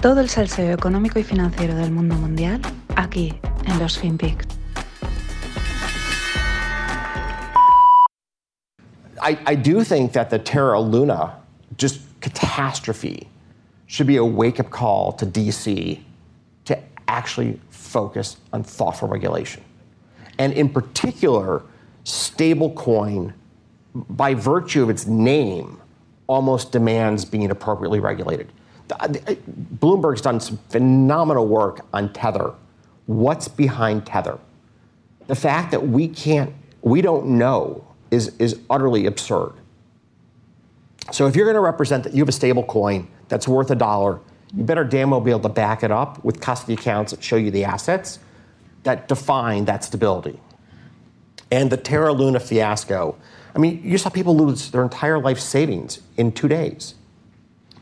Todo el salseo económico y financiero del mundo mundial aquí en los FinPix. I, I do think that the Terra Luna just catastrophe should be a wake up call to DC to actually focus on thoughtful regulation. And in particular, stablecoin, by virtue of its name, almost demands being appropriately regulated. Bloomberg's done some phenomenal work on Tether. What's behind Tether? The fact that we can't, we don't know is, is utterly absurd. So if you're going to represent that you have a stable coin that's worth a dollar, you better damn well be able to back it up with custody accounts that show you the assets that define that stability. And the Terra Luna fiasco, I mean, you saw people lose their entire life savings in two days.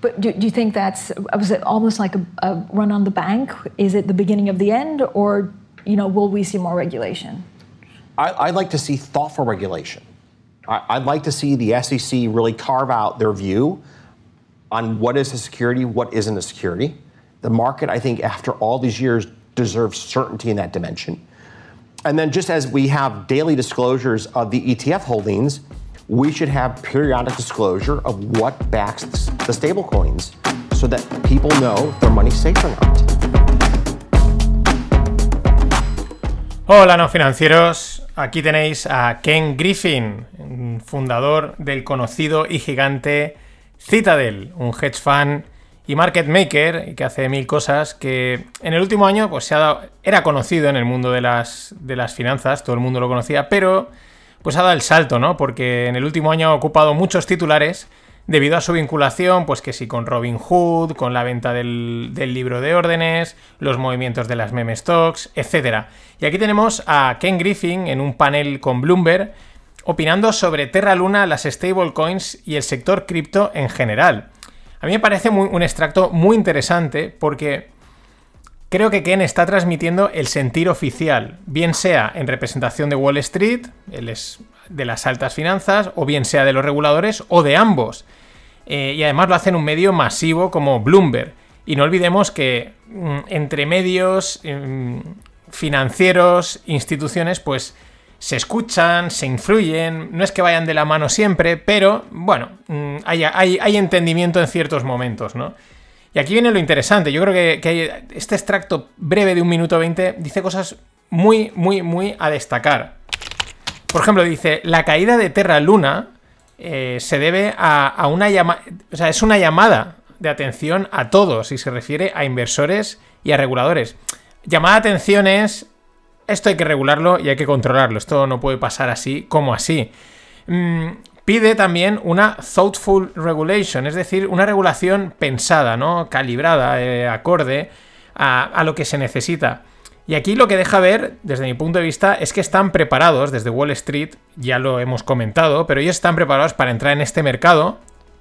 But do, do you think that's was it almost like a, a, run on the bank? Is it the beginning of the end, or you know, will we see more regulation? I, would like to see thoughtful regulation. I, would like to see the SEC really carve out their view on what is a security, what isn't a security. The market, I think, after all these years, deserves certainty in that dimension. And then, just as we have daily disclosures of the ETF holdings, we should have periodic disclosure of what backs the stablecoins so that people know their money's safe or not. Hola, no financieros. Aquí tenéis a Ken Griffin, fundador del conocido y gigante Citadel, un hedge fund y market maker que hace mil cosas que en el último año pues se ha dado, era conocido en el mundo de las, de las finanzas, todo el mundo lo conocía, pero pues ha dado el salto, ¿no? Porque en el último año ha ocupado muchos titulares debido a su vinculación, pues que sí, con Robin Hood, con la venta del, libro de órdenes, los movimientos de las meme stocks, etc. Y aquí tenemos a Ken Griffin en un panel con Bloomberg opinando sobre Terra Luna, las stablecoins y el sector cripto en general. A mí me parece un extracto muy interesante porque creo que Ken está transmitiendo el sentir oficial, bien sea en representación de Wall Street, de las altas finanzas, o bien sea de los reguladores, o de ambos. Eh, y además lo hace en un medio masivo como Bloomberg. Y no olvidemos que mm, entre medios mm, financieros, instituciones, pues se escuchan, se influyen, no es que vayan de la mano siempre, pero bueno, mm, hay, entendimiento en ciertos momentos, ¿no? Y aquí viene lo interesante, yo creo que, este extracto breve de un minuto 20 dice cosas muy, muy, muy a destacar. Por ejemplo, dice, la caída de Terra Luna eh, se debe a, una llamada, o sea, es una llamada de atención a todos y se refiere a inversores y a reguladores. Llamada de atención es esto hay que regularlo y hay que controlarlo. Esto no puede pasar así como así. Mm, pide también una thoughtful regulation, es decir, una regulación pensada, ¿no? Calibrada, eh, acorde a, lo que se necesita. Y aquí lo que deja ver, desde mi punto de vista, es que están preparados desde Wall Street, ya lo hemos comentado, pero ellos están preparados para entrar en este mercado.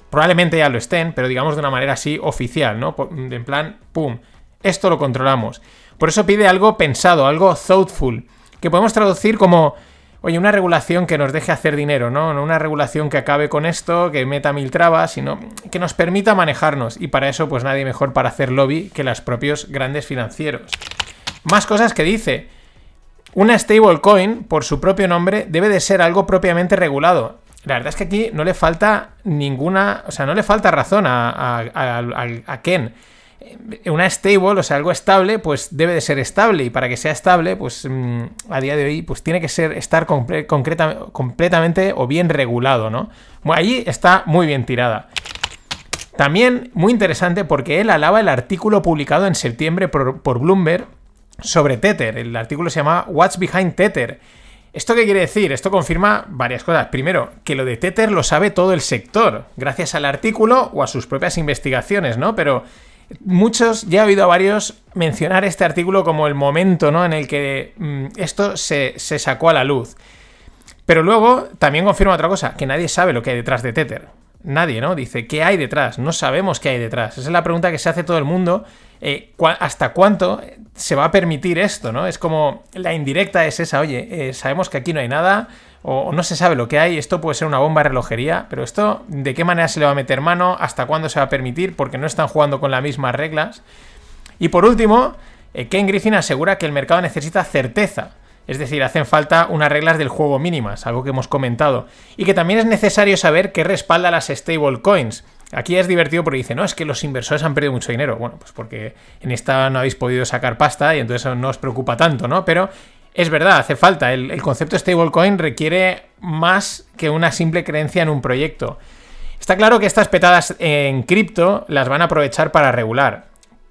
Probablemente ya lo estén, pero digamos de una manera así oficial, ¿no? En plan, ¡pum! Esto lo controlamos. Por eso pide algo pensado, algo thoughtful, que podemos traducir como, oye, una regulación que nos deje hacer dinero, ¿no? No una regulación que acabe con esto, que meta mil trabas, sino que nos permita manejarnos. Y para eso, pues nadie mejor para hacer lobby que los propios grandes financieros. Más cosas que dice. Una stablecoin, por su propio nombre, debe de ser algo propiamente regulado. La verdad es que aquí no le falta ninguna, o sea, no le falta razón a, a, Ken una stable, o sea, algo estable, pues debe de ser estable. Y para que sea estable, pues mm, a día de hoy, pues tiene que ser estar completamente o bien regulado, ¿no? Ahí está muy bien tirada. También muy interesante porque él alaba el artículo publicado en septiembre por, por Bloomberg sobre Tether. El artículo se llama What's Behind Tether. ¿Esto qué quiere decir? Esto confirma varias cosas. Primero, que lo de Tether lo sabe todo el sector, gracias al artículo o a sus propias investigaciones, ¿no? Pero Muchos, ya he oído a varios mencionar este artículo como el momento ¿no? en el que mm, esto se, sacó a la luz. Pero luego también confirma otra cosa, que nadie sabe lo que hay detrás de Tether. Nadie, ¿no? Dice, ¿qué hay detrás? No sabemos qué hay detrás. Esa es la pregunta que se hace todo el mundo. Eh, ¿Hasta cuánto se va a permitir esto, no? Es como, la indirecta es esa, oye, eh, sabemos que aquí no hay nada, o no se sabe lo que hay, esto puede ser una bomba de relojería, pero esto, ¿de qué manera se le va a meter mano? ¿Hasta cuándo se va a permitir? Porque no están jugando con las mismas reglas. Y por último, eh, Ken Griffin asegura que el mercado necesita certeza. Es decir, hacen falta unas reglas del juego mínimas, algo que hemos comentado. Y que también es necesario saber qué respalda las stablecoins. Aquí es divertido porque dice, no, es que los inversores han perdido mucho dinero. Bueno, pues porque en esta no habéis podido sacar pasta y entonces no os preocupa tanto, ¿no? Pero es verdad, hace falta. El, concepto stablecoin requiere más que una simple creencia en un proyecto. Está claro que estas petadas en cripto las van a aprovechar para regular.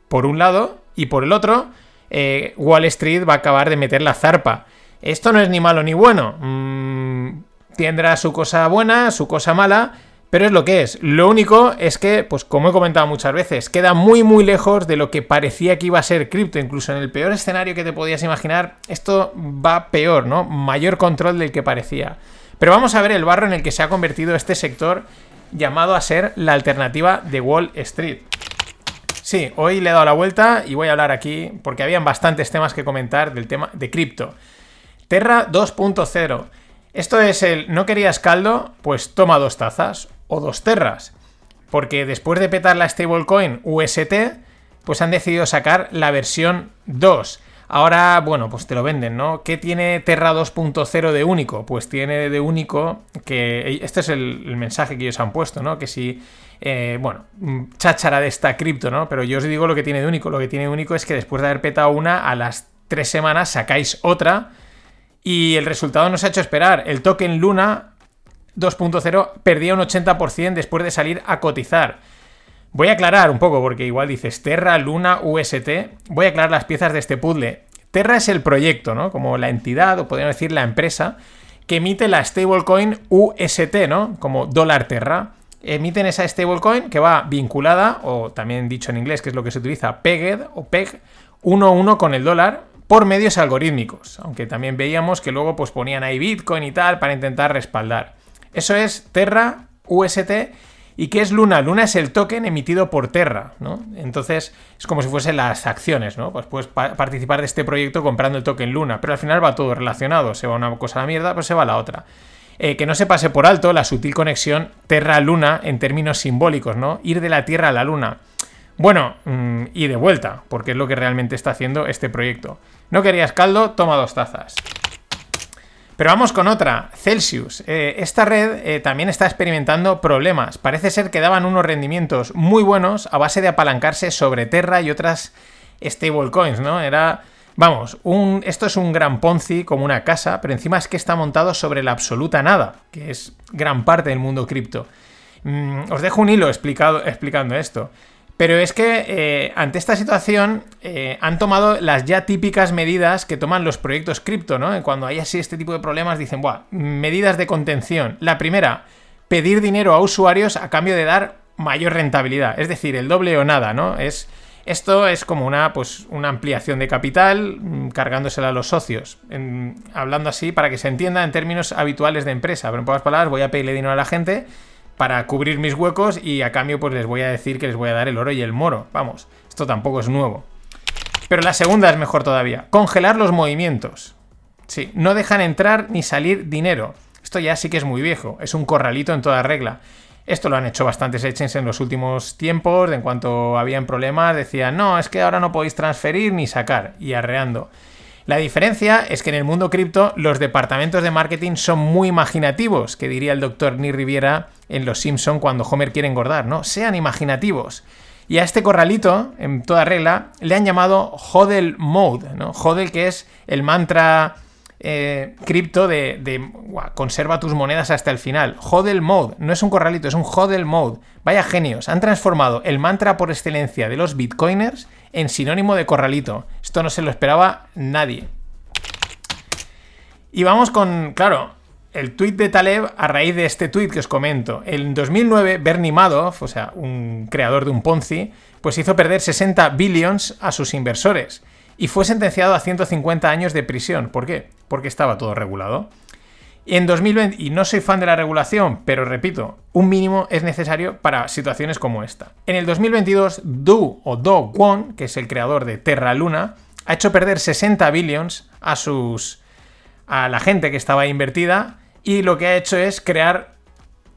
Por un lado, y por el otro, eh, Wall Street va a acabar de meter la zarpa. Esto no es ni malo ni bueno. Mm, tendrá su cosa buena, su cosa mala, pero es lo que es. Lo único es que, pues como he comentado muchas veces, queda muy muy lejos de lo que parecía que iba a ser cripto. Incluso en el peor escenario que te podías imaginar, esto va peor, ¿no? Mayor control del que parecía. Pero vamos a ver el barro en el que se ha convertido este sector llamado a ser la alternativa de Wall Street. Sí, hoy le he dado la vuelta y voy a hablar aquí porque habían bastantes temas que comentar del tema de cripto. Terra 2.0. Esto es el no querías caldo, pues toma dos tazas o dos terras. Porque después de petar la stablecoin UST, pues han decidido sacar la versión 2. Ahora, bueno, pues te lo venden, ¿no? ¿Qué tiene Terra 2.0 de único? Pues tiene de único que... Este es el, mensaje que ellos han puesto, ¿no? Que si... Eh, bueno, cháchara de esta cripto, ¿no? Pero yo os digo lo que tiene de único. Lo que tiene de único es que después de haber petado una, a las tres semanas sacáis otra y el resultado nos ha hecho esperar. El token Luna 2.0 perdía un 80% después de salir a cotizar. Voy a aclarar un poco, porque igual dices Terra, Luna, UST. Voy a aclarar las piezas de este puzzle. Terra es el proyecto, ¿no? Como la entidad, o podríamos decir la empresa, que emite la stablecoin UST, ¿no? Como dólar Terra. Emiten esa stablecoin que va vinculada, o también dicho en inglés, que es lo que se utiliza, pegged o peg, 1-1 con el dólar, por medios algorítmicos. Aunque también veíamos que luego pues, ponían ahí Bitcoin y tal para intentar respaldar. Eso es Terra, UST. ¿Y qué es Luna? Luna es el token emitido por Terra, ¿no? Entonces es como si fuesen las acciones, ¿no? Pues puedes participar de este proyecto comprando el token Luna, pero al final va todo relacionado. Se va una cosa a la mierda, pues se va a la otra. Eh, que no se pase por alto la sutil conexión Terra-Luna en términos simbólicos, ¿no? Ir de la Tierra a la Luna. Bueno, mm, y de vuelta, porque es lo que realmente está haciendo este proyecto. No querías caldo, toma dos tazas. Pero vamos con otra, Celsius. Eh, esta red eh, también está experimentando problemas. Parece ser que daban unos rendimientos muy buenos a base de apalancarse sobre Terra y otras stablecoins, ¿no? Era, vamos, un, esto es un gran Ponzi como una casa, pero encima es que está montado sobre la absoluta nada, que es gran parte del mundo cripto. Mm, os dejo un hilo explicando esto. Pero es que eh, ante esta situación eh, han tomado las ya típicas medidas que toman los proyectos cripto, ¿no? Cuando hay así este tipo de problemas dicen, Buah, medidas de contención. La primera, pedir dinero a usuarios a cambio de dar mayor rentabilidad, es decir, el doble o nada, ¿no? Es, esto es como una, pues, una ampliación de capital mm, cargándosela a los socios. hablando así para que se entienda en términos habituales de empresa. Pero en pocas palabras, voy a pedirle dinero a la gente para cubrir mis huecos y a cambio pues les voy a decir que les voy a dar el oro y el moro. Vamos, esto tampoco es nuevo. Pero la segunda es mejor todavía. Congelar los movimientos. Sí, no dejan entrar ni salir dinero. Esto ya sí que es muy viejo, es un corralito en toda regla. Esto lo han hecho bastantes exchanges en los últimos tiempos, en cuanto habían problemas decían, no, es que ahora no podéis transferir ni sacar, y arreando. La diferencia es que en el mundo cripto los departamentos de marketing son muy imaginativos, que diría el doctor Ni Riviera en Los Simpson cuando Homer quiere engordar, ¿no? Sean imaginativos. Y a este corralito, en toda regla, le han llamado HODL Mode, ¿no? HODL que es el mantra eh, cripto de, conserva tus monedas hasta el final. HODL Mode, no es un corralito, es un HODL Mode. Vaya genios, han transformado el mantra por excelencia de los bitcoiners en sinónimo de corralito. Esto no se lo esperaba nadie. Y vamos con, claro, el tweet de Taleb a raíz de este tweet que os comento. En 2009, Bernie Madoff, o sea, un creador de un Ponzi, pues hizo perder 60 billions a sus inversores y fue sentenciado a 150 años de prisión. ¿Por qué? Porque estaba todo regulado. En 2020, y no soy fan de la regulación, pero repito, un mínimo es necesario para situaciones como esta. En el 2022, Do o Do Kwon, que es el creador de Terra Luna, ha hecho perder 60 billions a sus a la gente que estaba invertida y lo que ha hecho es crear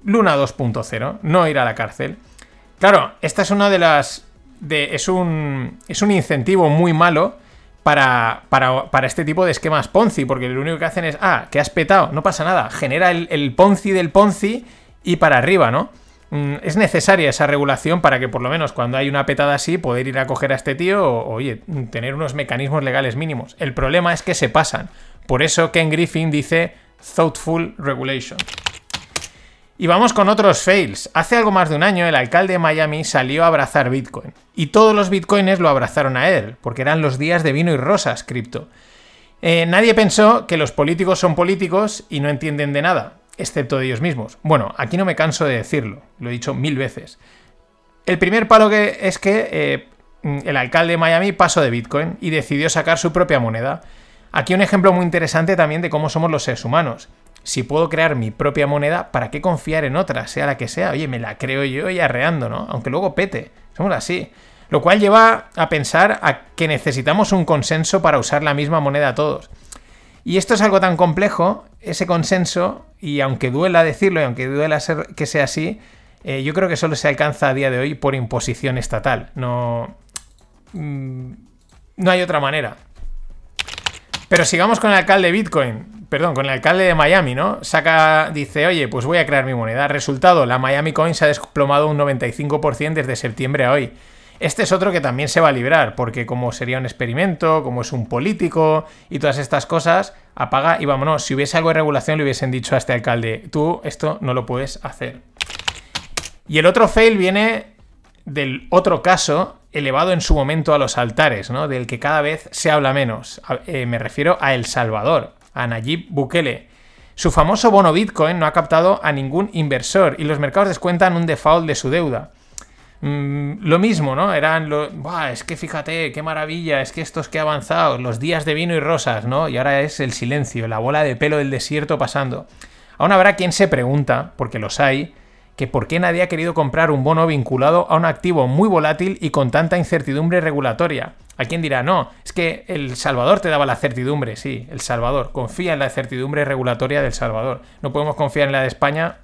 Luna 2.0, no ir a la cárcel. Claro, esta es una de las... Es, un, es un incentivo muy malo para, para, este tipo de esquemas Ponzi, porque lo único que hacen es, ah, que has petado, no pasa nada, genera el, el Ponzi del Ponzi y para arriba, ¿no? Mm, es necesaria esa regulación para que por lo menos cuando hay una petada así poder ir a coger a este tío o, oye, tener unos mecanismos legales mínimos. El problema es que se pasan. Por eso Ken Griffin dice thoughtful regulation. Y vamos con otros fails. Hace algo más de un año el alcalde de Miami salió a abrazar Bitcoin. Y todos los bitcoiners lo abrazaron a él, porque eran los días de vino y rosas cripto. Eh, nadie pensó que los políticos son políticos y no entienden de nada excepto de ellos mismos. Bueno, aquí no me canso de decirlo, lo he dicho mil veces. El primer palo que es que eh, el alcalde de Miami pasó de Bitcoin y decidió sacar su propia moneda. Aquí un ejemplo muy interesante también de cómo somos los seres humanos. Si puedo crear mi propia moneda, ¿para qué confiar en otra, sea la que sea? Oye, me la creo yo y arreando, ¿no? Aunque luego pete. Somos así. Lo cual lleva a pensar a que necesitamos un consenso para usar la misma moneda todos. Y esto es algo tan complejo, ese consenso, y aunque duela decirlo y aunque duela ser, que sea así, eh, yo creo que solo se alcanza a día de hoy por imposición estatal. No. Mm, no hay otra manera. Pero sigamos con el alcalde de Bitcoin. Perdón, con el alcalde de Miami, ¿no? Saca, dice, oye, pues voy a crear mi moneda. Resultado, la Miami Coin se ha desplomado un 95% desde septiembre a hoy. Este es otro que también se va a librar, porque como sería un experimento, como es un político y todas estas cosas, apaga y vámonos. Si hubiese algo de regulación, le hubiesen dicho a este alcalde, tú esto no lo puedes hacer. Y el otro fail viene del otro caso elevado en su momento a los altares, ¿no? Del que cada vez se habla menos. Eh, me refiero a El Salvador, a Nayib Bukele. Su famoso bono Bitcoin no ha captado a ningún inversor y los mercados descuentan un default de su deuda. Mm, lo mismo, ¿no? Eran los. Es que fíjate, qué maravilla, es que estos que avanzado, los días de vino y rosas, ¿no? Y ahora es el silencio, la bola de pelo del desierto pasando. Aún habrá quien se pregunta, porque los hay, que por qué nadie ha querido comprar un bono vinculado a un activo muy volátil y con tanta incertidumbre regulatoria. Hay quien dirá, no, es que El Salvador te daba la certidumbre, sí, El Salvador. Confía en la certidumbre regulatoria del Salvador. No podemos confiar en la de España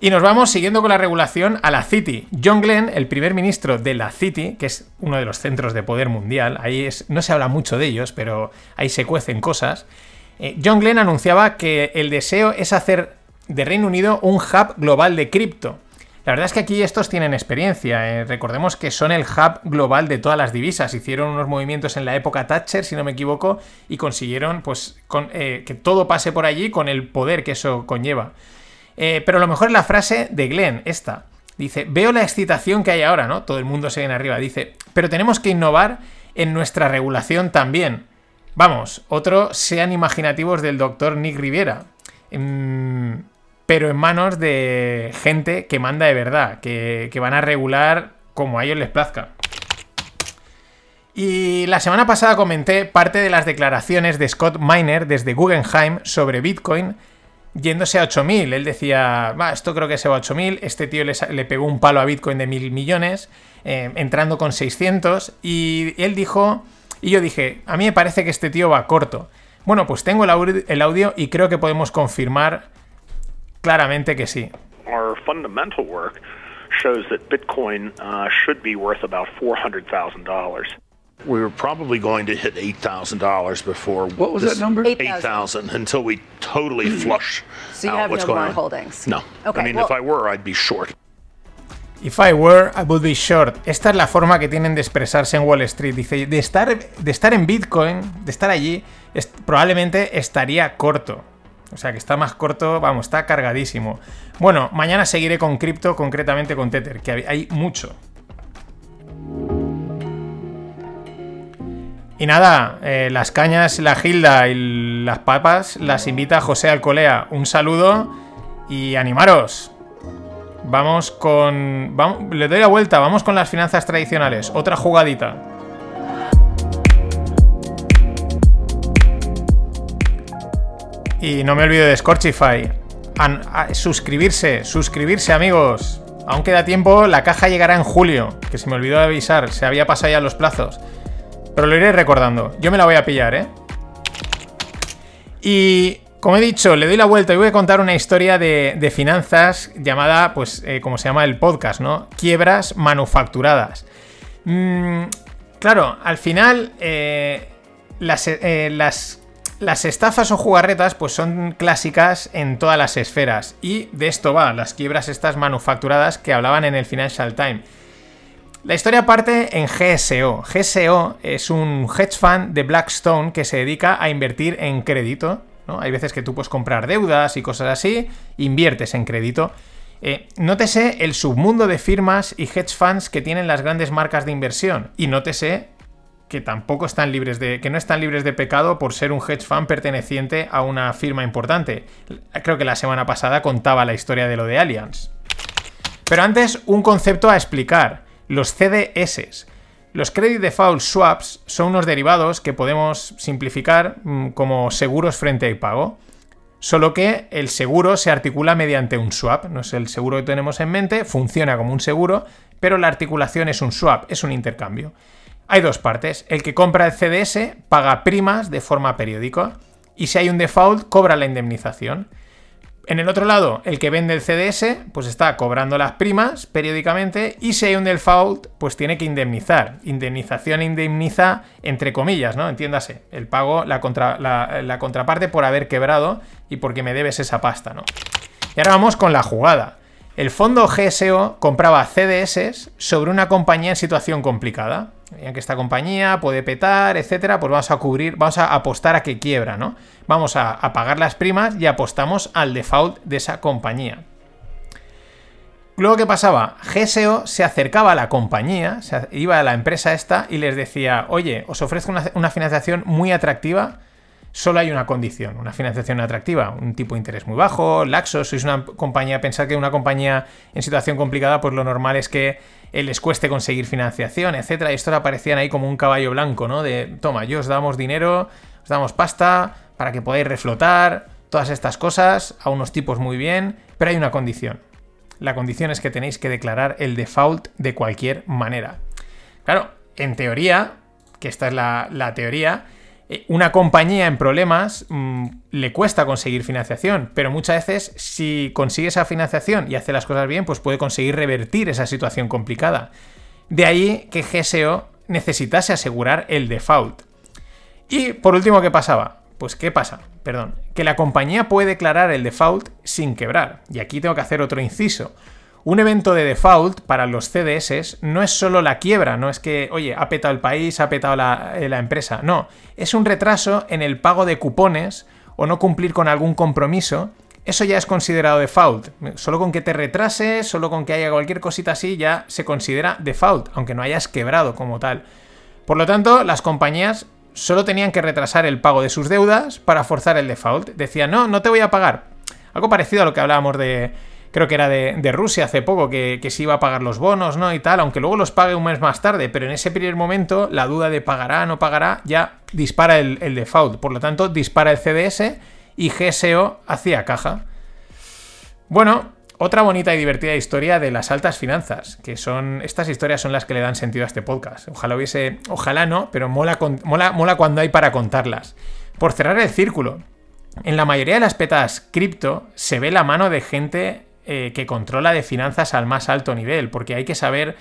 y nos vamos siguiendo con la regulación a la City. John Glenn, el primer ministro de la City, que es uno de los centros de poder mundial, ahí es, no se habla mucho de ellos, pero ahí se cuecen cosas. Eh, John Glenn anunciaba que el deseo es hacer de Reino Unido un hub global de cripto. La verdad es que aquí estos tienen experiencia. Eh, recordemos que son el hub global de todas las divisas. Hicieron unos movimientos en la época Thatcher, si no me equivoco, y consiguieron pues, eh, que todo pase por allí con el poder que eso conlleva. Eh, pero lo mejor es la frase de Glenn, esta. Dice, veo la excitación que hay ahora, ¿no? Todo el mundo se viene arriba. Dice, pero tenemos que innovar en nuestra regulación también. Vamos, otro sean imaginativos del doctor Nick Riviera. Mm, pero en manos de gente que manda de verdad, que, que van a regular como a ellos les plazca. Y la semana pasada comenté parte de las declaraciones de Scott Miner desde Guggenheim sobre Bitcoin yéndose a 8.000. Él decía, va, esto creo que se va a 8.000. Este tío le, pegó un palo a Bitcoin de mil millones, eh, entrando con 600. Y él dijo, y yo dije, a mí me parece que este tío va corto. Bueno, pues tengo el audio, el audio y creo que podemos confirmar claramente que sí. Our fundamental work shows that Bitcoin uh, should be worth about $400,000. We were probably going to hit eight thousand dollars before. What was that number? Eight thousand until we totally flush so you out have what's no going on. holdings. No. Okay, I mean, well- if I were, I'd be short. If I were, I would be short. Esta es la forma que tienen de expresarse en Wall Street. Dice, de estar, de estar en Bitcoin, de estar allí, es- probablemente estaría corto. O sea, que está más corto, vamos, está cargadísimo. Bueno, mañana seguiré con cripto, concretamente con Tether, que hay- mucho. Y nada, eh, las cañas, la gilda y las papas las invita José Alcolea. Un saludo y animaros. Vamos con. le doy la vuelta, vamos con las finanzas tradicionales. Otra jugadita. Y no me olvido de Scorchify. Suscribirse, suscribirse, amigos. Aún queda tiempo, la caja llegará en julio. Que se me olvidó de avisar, se había pasado ya los plazos. Pero lo iré recordando. Yo me la voy a pillar, ¿eh? Y Como he dicho, le doy la vuelta y voy a contar una historia de, finanzas llamada, pues, eh, como se llama el podcast, ¿no? Quiebras manufacturadas. Mm, claro, al final, eh, las, eh, las, las, estafas o jugarretas, pues son clásicas en todas las esferas. Y de esto va, las quiebras estas manufacturadas que hablaban en el Financial Times. La historia parte en GSO. GSO es un hedge fund de Blackstone que se dedica a invertir en crédito hay veces que tú puedes comprar deudas y cosas así, inviertes en crédito. Eh, nótese el submundo de firmas y hedge funds que tienen las grandes marcas de inversión. Y nótese que tampoco están libres de. que no están libres de pecado por ser un hedge fund perteneciente a una firma importante. Creo que la semana pasada contaba la historia de lo de Allianz. Pero antes, un concepto a explicar. Los CDS. Los credit default swaps son unos derivados que podemos simplificar mm, como seguros frente a pago. Solo que el seguro se articula mediante un swap. No es el seguro que tenemos en mente, funciona como un seguro, pero la articulación es un swap, es un intercambio. Hay dos partes. El que compra el CDS paga primas de forma periódica y si hay un default cobra la indemnización. En el otro lado, el que vende el CDS, pues está cobrando las primas periódicamente y si hay un default, pues tiene que indemnizar. Indemnización indemniza entre comillas, ¿no? Entiéndase, el pago, la, la, contraparte por haber quebrado y porque me debes esa pasta, ¿no? Y ahora vamos con la jugada. El fondo GSO compraba CDS sobre una compañía en situación complicada. Veían que esta compañía puede petar, etcétera, pues vamos a cubrir, vamos a apostar a que quiebra, ¿no? Vamos a, pagar las primas y apostamos al default de esa compañía. Luego, ¿qué pasaba? GSO se acercaba a la compañía, iba a la empresa esta y les decía, oye, os ofrezco una financiación muy atractiva solo hay una condición, una financiación atractiva, un tipo de interés muy bajo, laxo, sois una compañía, pensad que una compañía en situación complicada, pues lo normal es que eh, les cueste conseguir financiación, etcétera, y esto aparecían ahí como un caballo blanco, ¿no? De, toma, yo os damos dinero, os damos pasta para que podáis reflotar, todas estas cosas, a unos tipos muy bien, pero hay una condición. La condición es que tenéis que declarar el default de cualquier manera. Claro, en teoría, que esta es la, teoría, una compañía en problemas mm, le cuesta conseguir financiación, pero muchas veces si consigue esa financiación y hace las cosas bien, pues puede conseguir revertir esa situación complicada. De ahí que GSO necesitase asegurar el default. Y por último, ¿qué pasaba? Pues ¿qué pasa? Perdón, que la compañía puede declarar el default sin quebrar. Y aquí tengo que hacer otro inciso. Un evento de default para los CDS no es solo la quiebra, no es que, oye, ha petado el país, ha petado la, eh, la, empresa, no, es un retraso en el pago de cupones o no cumplir con algún compromiso, eso ya es considerado default. Solo con que te retrases, solo con que haya cualquier cosita así, ya se considera default, aunque no hayas quebrado como tal. Por lo tanto, las compañías solo tenían que retrasar el pago de sus deudas para forzar el default. Decían, no, no te voy a pagar. Algo parecido a lo que hablábamos de creo que era de, Rusia hace poco, que, que, se iba a pagar los bonos, ¿no? Y tal, aunque luego los pague un mes más tarde, pero en ese primer momento la duda de pagará no pagará ya dispara el, default, por lo tanto dispara el CDS y GSO hacía caja. Bueno, otra bonita y divertida historia de las altas finanzas, que son estas historias son las que le dan sentido a este podcast. Ojalá hubiese, ojalá no, pero mola, mola, mola cuando hay para contarlas. Por cerrar el círculo, en la mayoría de las petas cripto se ve la mano de gente eh, que controla de finanzas al más alto nivel, porque hay que saber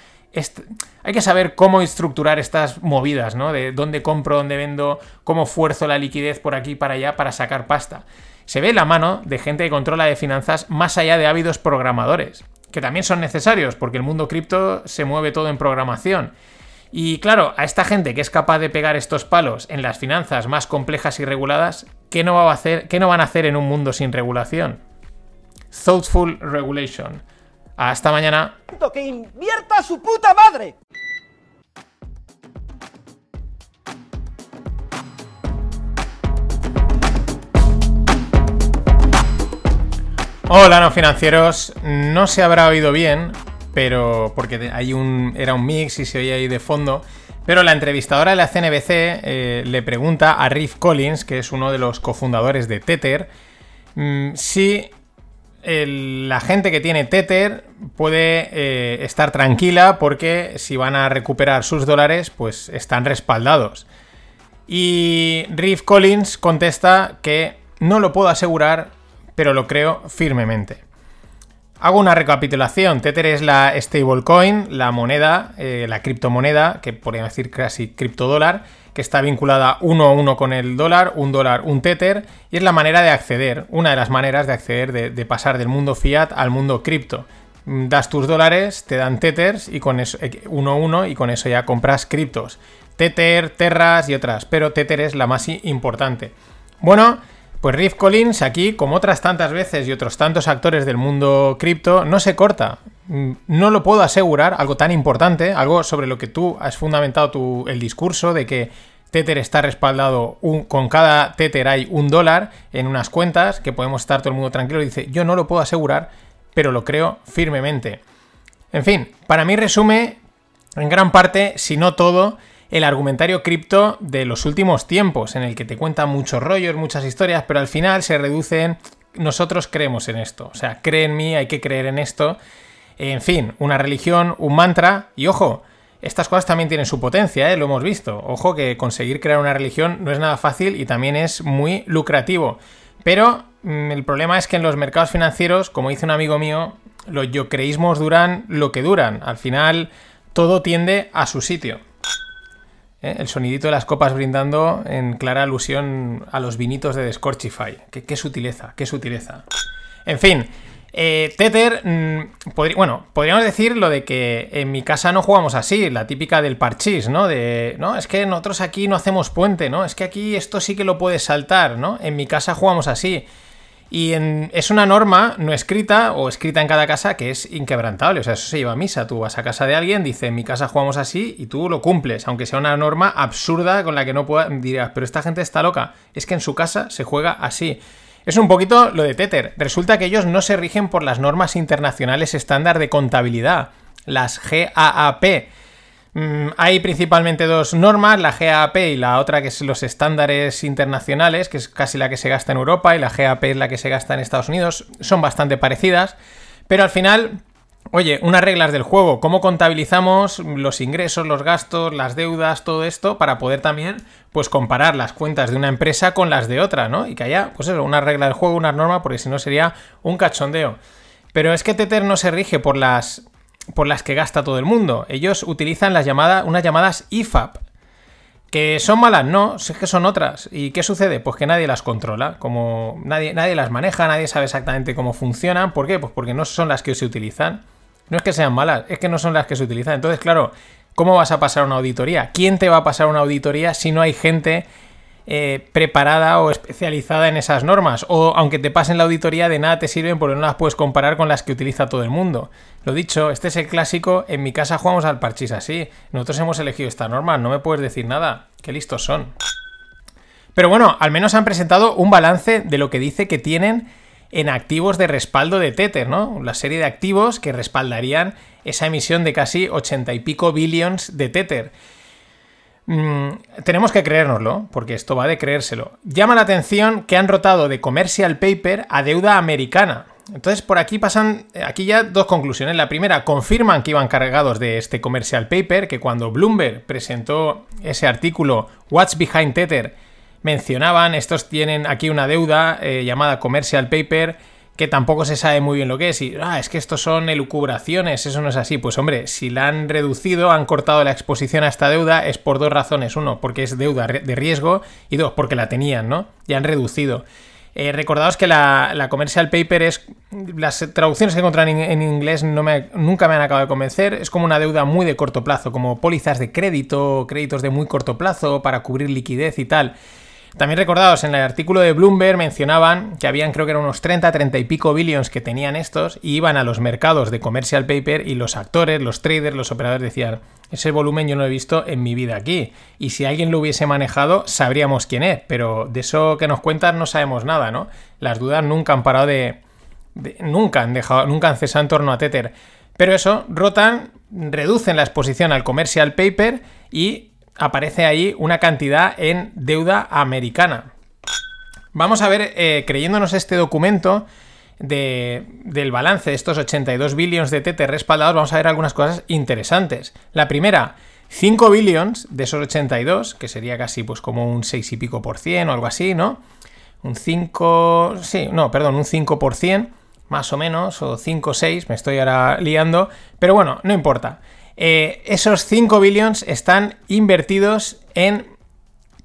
hay que saber cómo estructurar estas movidas, ¿no? De dónde compro, dónde vendo, cómo fuerzo la liquidez por aquí para allá para sacar pasta. Se ve la mano de gente que controla de finanzas más allá de ávidos programadores, que también son necesarios, porque el mundo cripto se mueve todo en programación. Y claro, a esta gente que es capaz de pegar estos palos en las finanzas más complejas y reguladas, ¿qué no, va a hacer, qué no van a hacer en un mundo sin regulación? Thoughtful Regulation. Hasta mañana. ¡Que invierta su puta madre! Hola, no financieros. No se habrá oído bien, pero porque hay un era un mix y se oía ahí de fondo. Pero la entrevistadora de la CNBC eh, le pregunta a Riff Collins, que es uno de los cofundadores de Tether, mm, si la gente que tiene Tether puede eh, estar tranquila porque si van a recuperar sus dólares, pues están respaldados. Y Riff Collins contesta que no lo puedo asegurar, pero lo creo firmemente. Hago una recapitulación. Tether es la stablecoin, la moneda, eh, la criptomoneda, que podríamos decir casi criptodólar, que está vinculada uno a uno con el dólar, un dólar, un Tether, y es la manera de acceder, una de las maneras de acceder, de, pasar del mundo fiat al mundo cripto. Mm, das tus dólares, te dan Tethers y con eso, eh, uno a uno, y con eso ya compras criptos. Tether, Terras y otras, pero Tether es la más importante. Bueno, pues Riff Collins aquí, como otras tantas veces y otros tantos actores del mundo cripto, no se corta. No lo puedo asegurar, algo tan importante, algo sobre lo que tú has fundamentado tu, el discurso de que Tether está respaldado, con cada Tether hay un dólar en unas cuentas, que podemos estar todo el mundo tranquilo. Dice, yo no lo puedo asegurar, pero lo creo firmemente. En fin, para mí resume en gran parte, si no todo, el argumentario cripto de los últimos tiempos, en el que te cuentan muchos rollos, muchas historias, pero al final se reduce en nosotros creemos en esto. O sea, cree en mí, hay que creer en esto. En fin, una religión, un mantra. Y ojo, estas cosas también tienen su potencia, ¿eh? lo hemos visto. Ojo que conseguir crear una religión no es nada fácil y también es muy lucrativo. Pero mm, el problema es que en los mercados financieros, como dice un amigo mío, los yo creísmos duran lo que duran. Al final, todo tiende a su sitio. ¿Eh? el sonidito de las copas brindando en clara alusión a los vinitos de Scorchify. Qué, sutileza, qué sutileza. En fin, eh, Tether, mm, bueno, podríamos decir lo de que en mi casa no jugamos así, la típica del parchís, ¿no? De, no, es que nosotros aquí no hacemos puente, ¿no? Es que aquí esto sí que lo puedes saltar, ¿no? En mi casa jugamos así. Y es una norma no escrita o escrita en cada casa que es inquebrantable. O sea, eso se lleva a misa. Tú vas a casa de alguien, dice, en mi casa jugamos así y tú lo cumples. Aunque sea una norma absurda con la que no puedas... Dirás, pero esta gente está loca. Es que en su casa se juega así. Es un poquito lo de Tether. Resulta que ellos no se rigen por las normas internacionales estándar de contabilidad, las GAAP hay principalmente dos normas, la GAP y la otra que es los estándares internacionales, que es casi la que se gasta en Europa, y la GAP es la que se gasta en Estados Unidos. Son bastante parecidas, pero al final, oye, unas reglas del juego, cómo contabilizamos los ingresos, los gastos, las deudas, todo esto, para poder también, pues, comparar las cuentas de una empresa con las de otra, ¿no? Y que haya, pues eso, una regla del juego, una norma, porque si no sería un cachondeo. Pero es que Tether no se rige por las por las que gasta todo el mundo. Ellos utilizan las llamadas, unas llamadas IFAP, que son malas, no, es que son otras. ¿Y qué sucede? Pues que nadie las controla, como nadie, nadie las maneja, nadie sabe exactamente cómo funcionan. ¿Por qué? Pues porque no son las que se utilizan. No es que sean malas, es que no son las que se utilizan. Entonces, claro, ¿cómo vas a pasar una auditoría? ¿Quién te va a pasar una auditoría si no hay gente eh, preparada o especializada en esas normas. O aunque te pasen la auditoría, de nada te sirven porque no las puedes comparar con las que utiliza todo el mundo. Lo dicho, este es el clásico. En mi casa jugamos al parchís así. Nosotros hemos elegido esta norma, no me puedes decir nada. Qué listos son. Pero bueno, al menos han presentado un balance de lo que dice que tienen en activos de respaldo de Tether, ¿no? La serie de activos que respaldarían esa emisión de casi 80 y pico billions de Tether. Mm, tenemos que creérnoslo, porque esto va de creérselo. Llama la atención que han rotado de commercial paper a deuda americana. Entonces, por aquí pasan, aquí ya dos conclusiones. La primera, confirman que iban cargados de este commercial paper, que cuando Bloomberg presentó ese artículo, What's Behind Tether, mencionaban, estos tienen aquí una deuda eh, llamada commercial paper, que tampoco se sabe muy bien lo que es. Y, ah, es que estos son elucubraciones, eso no es así. Pues hombre, si la han reducido, han cortado la exposición a esta deuda, es por dos razones. Uno, porque es deuda de riesgo y dos, porque la tenían, ¿no? Y han reducido. Eh, recordaos que la, commercial paper es. Las traducciones que encuentran en, inglés no me, nunca me han acabado de convencer. Es como una deuda muy de corto plazo, como pólizas de crédito, créditos de muy corto plazo para cubrir liquidez y tal. También recordados, en el artículo de Bloomberg mencionaban que habían creo que eran unos 30, 30 y pico billions que tenían estos y iban a los mercados de commercial paper y los actores, los traders, los operadores decían, ese volumen yo no he visto en mi vida aquí. Y si alguien lo hubiese manejado, sabríamos quién es, pero de eso que nos cuentan no sabemos nada, ¿no? Las dudas nunca han parado de... nunca han dejado, nunca han cesado en torno a Tether. Pero eso, rotan, reducen la exposición al commercial paper y aparece ahí una cantidad en deuda americana. Vamos a ver, eh, creyéndonos este documento del balance de estos 82 billions de TT respaldados, vamos a ver algunas cosas interesantes. La primera, 5 billions de esos 82, que sería casi pues como un 6 y pico por cien o algo así, ¿no? un 5, sí, no, perdón, un 5%, más o menos, o 5 o 6, me estoy ahora liando, pero bueno, no importa. Eh, esos 5 billions están invertidos en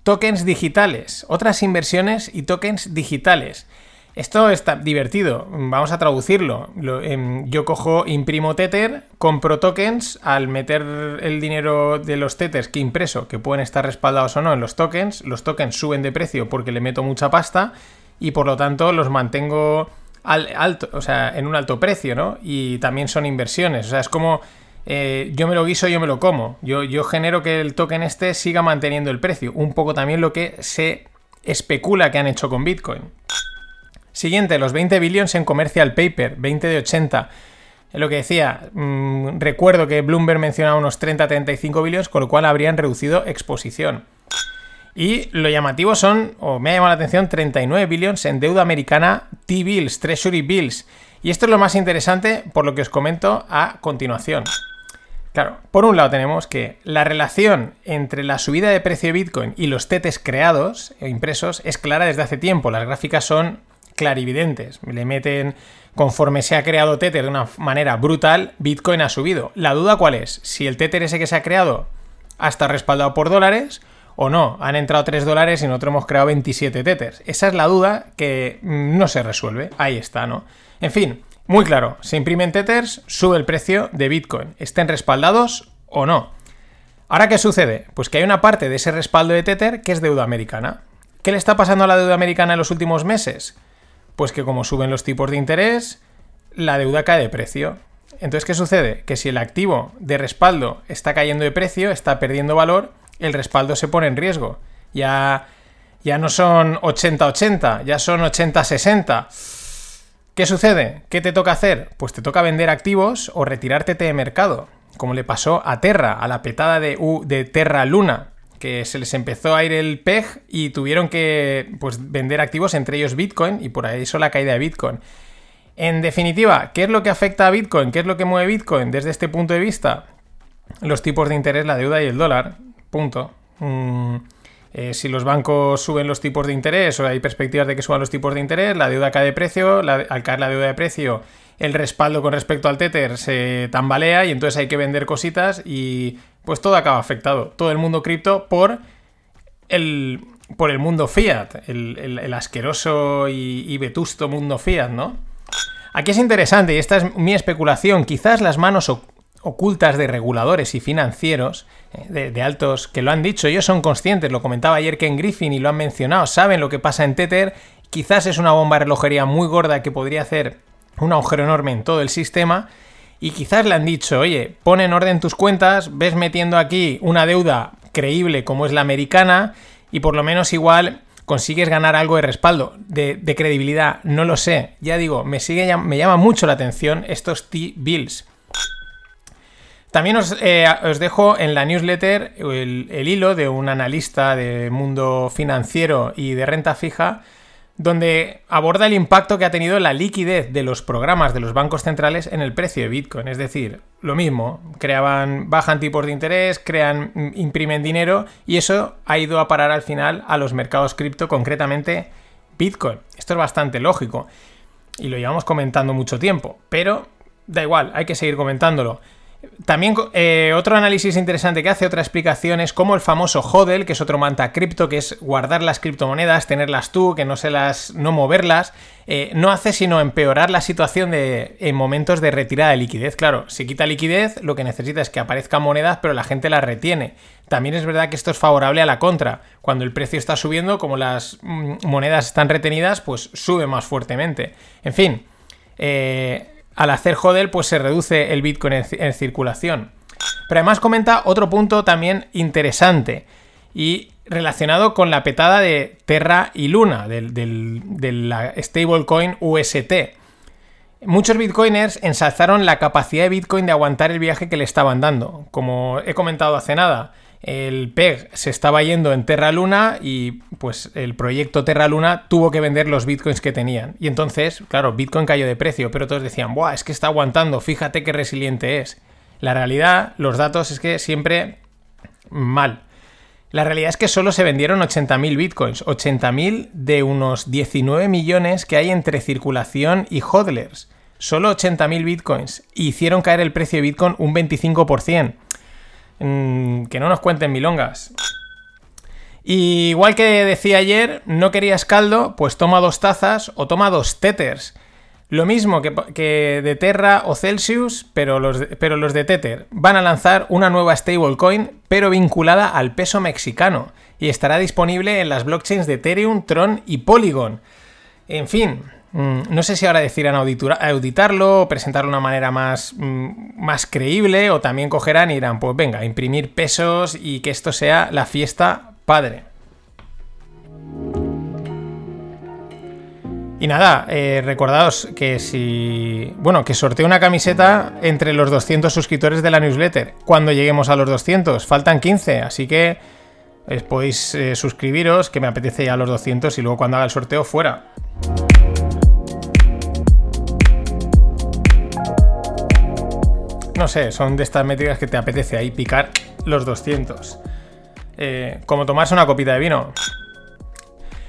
tokens digitales, otras inversiones y tokens digitales. Esto está divertido, vamos a traducirlo. Em, yo cojo, imprimo Tether, compro tokens, al meter el dinero de los Tethers que impreso, que pueden estar respaldados o no en los tokens, los tokens suben de precio porque le meto mucha pasta y por lo tanto los mantengo alto, o sea, en un alto precio, ¿no? Y también son inversiones, o sea, es como eh, yo me lo guiso, yo me lo como. Yo, yo genero que el token este siga manteniendo el precio. Un poco también lo que se especula que han hecho con Bitcoin. Siguiente, los 20 billions en commercial paper, 20 de 80. Es lo que decía, mm, recuerdo que Bloomberg mencionaba unos 30-35 billones, con lo cual habrían reducido exposición. Y lo llamativo son, o me ha llamado la atención, 39 billones en deuda americana T-bills, Treasury bills. Y esto es lo más interesante por lo que os comento a continuación. Claro, por un lado tenemos que la relación entre la subida de precio de Bitcoin y los tetes creados e impresos es clara desde hace tiempo. Las gráficas son clarividentes. Le meten, conforme se ha creado Tether de una manera brutal, Bitcoin ha subido. La duda cuál es? Si el Tether ese que se ha creado ha estado respaldado por dólares o no. Han entrado 3 dólares y nosotros hemos creado 27 Tethers. Esa es la duda que no se resuelve. Ahí está, ¿no? En fin, muy claro. Se imprimen Tethers, sube el precio de Bitcoin. Estén respaldados o no. ¿Ahora qué sucede? Pues que hay una parte de ese respaldo de Tether que es deuda americana. ¿Qué le está pasando a la deuda americana en los últimos meses? Pues que como suben los tipos de interés, la deuda cae de precio. Entonces, ¿qué sucede? Que si el activo de respaldo está cayendo de precio, está perdiendo valor, el respaldo se pone en riesgo. Ya, ya no son 80-80, ya son 80-60. ¿Qué sucede? ¿Qué te toca hacer? Pues te toca vender activos o retirarte de mercado, como le pasó a Terra, a la petada de, de Terra Luna que se les empezó a ir el PEG y tuvieron que pues, vender activos, entre ellos Bitcoin, y por eso la caída de Bitcoin. En definitiva, ¿qué es lo que afecta a Bitcoin? ¿Qué es lo que mueve Bitcoin desde este punto de vista? Los tipos de interés, la deuda y el dólar. Punto. Mm, eh, si los bancos suben los tipos de interés o hay perspectivas de que suban los tipos de interés, la deuda cae de precio, al caer la deuda de precio, el respaldo con respecto al Tether se tambalea y entonces hay que vender cositas y pues todo acaba afectado. Todo el mundo cripto por el, por el mundo fiat, el, asqueroso y, vetusto mundo fiat, ¿no? Aquí es interesante, y esta es mi especulación, quizás las manos ocultas de reguladores y financieros, eh, de, altos, que lo han dicho, ellos son conscientes, lo comentaba ayer Ken Griffin y lo han mencionado, saben lo que pasa en Tether, quizás es una bomba de relojería muy gorda que podría hacer un agujero enorme en todo el sistema, y quizás le han dicho, oye, pon en orden tus cuentas, ves metiendo aquí una deuda creíble como es la americana y por lo menos igual consigues ganar algo de respaldo, de, credibilidad, no lo sé. Ya digo, me, sigue, me llama mucho la atención estos T-Bills. También os, eh, dejo en la newsletter el hilo de un analista de mundo financiero y de renta fija donde aborda el impacto que ha tenido la liquidez de los programas de los bancos centrales en el precio de Bitcoin. Es decir, lo mismo, creaban, bajan tipos de interés, crean, mm, imprimen dinero y eso ha ido a parar al final a los mercados cripto, concretamente Bitcoin. Esto es bastante lógico y lo llevamos comentando mucho tiempo, pero da igual, hay que seguir comentándolo. También eh, otro análisis interesante que hace, otra explicación, es cómo el famoso HODL, que es otro manta cripto, que es guardar las criptomonedas, tenerlas tú, que no se las. no moverlas, eh, no hace sino empeorar la situación de, en momentos de retirada de liquidez. Claro, si quita liquidez, lo que necesita es que aparezcan monedas, pero la gente las retiene. También es verdad que esto es favorable a la contra. Cuando el precio está subiendo, como las mm, monedas están retenidas, pues sube más fuertemente. En fin. Eh, al hacer hodl, pues se reduce el Bitcoin en, circulación. Pero además comenta otro punto también interesante y relacionado con la petada de Terra y Luna, de la stablecoin UST. Muchos bitcoiners ensalzaron la capacidad de Bitcoin de aguantar el viaje que le estaban dando. Como he comentado hace nada, el PEG se estaba yendo en Terra Luna y pues el proyecto Terra Luna tuvo que vender los bitcoins que tenían. Y entonces, claro, Bitcoin cayó de precio, pero todos decían, ¡buah! Es que está aguantando, fíjate qué resiliente es. La realidad, los datos es que siempre mal. La realidad es que solo se vendieron 80.000 bitcoins, 80.000 de unos 19 millones que hay entre circulación y hodlers. Solo 80.000 bitcoins. Hicieron caer el precio de bitcoin un 25%. Que no nos cuenten milongas. Igual que decía ayer, no querías caldo, pues toma dos tazas o toma dos tethers. Lo mismo que, de Terra o Celsius, pero los, de, pero los de Tether van a lanzar una nueva stablecoin, pero vinculada al peso mexicano, y estará disponible en las blockchains de Ethereum, Tron y Polygon. En fin, no sé si ahora decidirán auditarlo o presentarlo de una manera más, mm, más creíble, o también cogerán y dirán, pues venga, imprimir pesos y que esto sea la fiesta padre. Y nada, eh, recordaos que si. Bueno, que sorteo una camiseta entre los 200 suscriptores de la newsletter. Cuando lleguemos a los 200, faltan 15, así que eh, podéis eh, suscribiros, que me apetece ya los 200 y luego cuando haga el sorteo fuera. No sé, son de estas métricas que te apetece ahí picar los 200. como tomarse una copita de vino.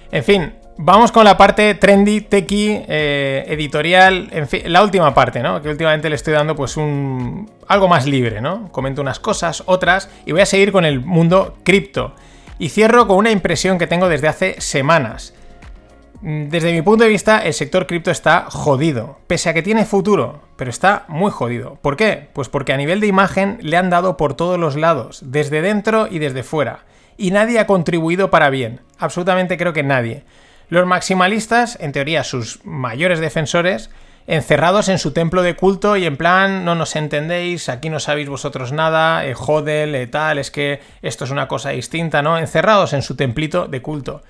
En fin, Vamos con la parte trendy, techy, eh, editorial, en fin, la última parte, ¿no? Que últimamente le estoy dando pues un... algo más libre, ¿no? Comento unas cosas, otras, y voy a seguir con el mundo cripto. Y cierro con una impresión que tengo desde hace semanas. Desde mi punto de vista, el sector cripto está jodido, pese a que tiene futuro, pero está muy jodido. ¿Por qué? Pues porque a nivel de imagen le han dado por todos los lados, desde dentro y desde fuera. Y nadie ha contribuido para bien, absolutamente creo que nadie. Los maximalistas, en teoría sus mayores defensores, encerrados en su templo de culto y en plan, no nos entendéis, aquí no sabéis vosotros nada, eh, jodel, tal, es que esto es una cosa distinta, ¿no? Encerrados en su templito de culto.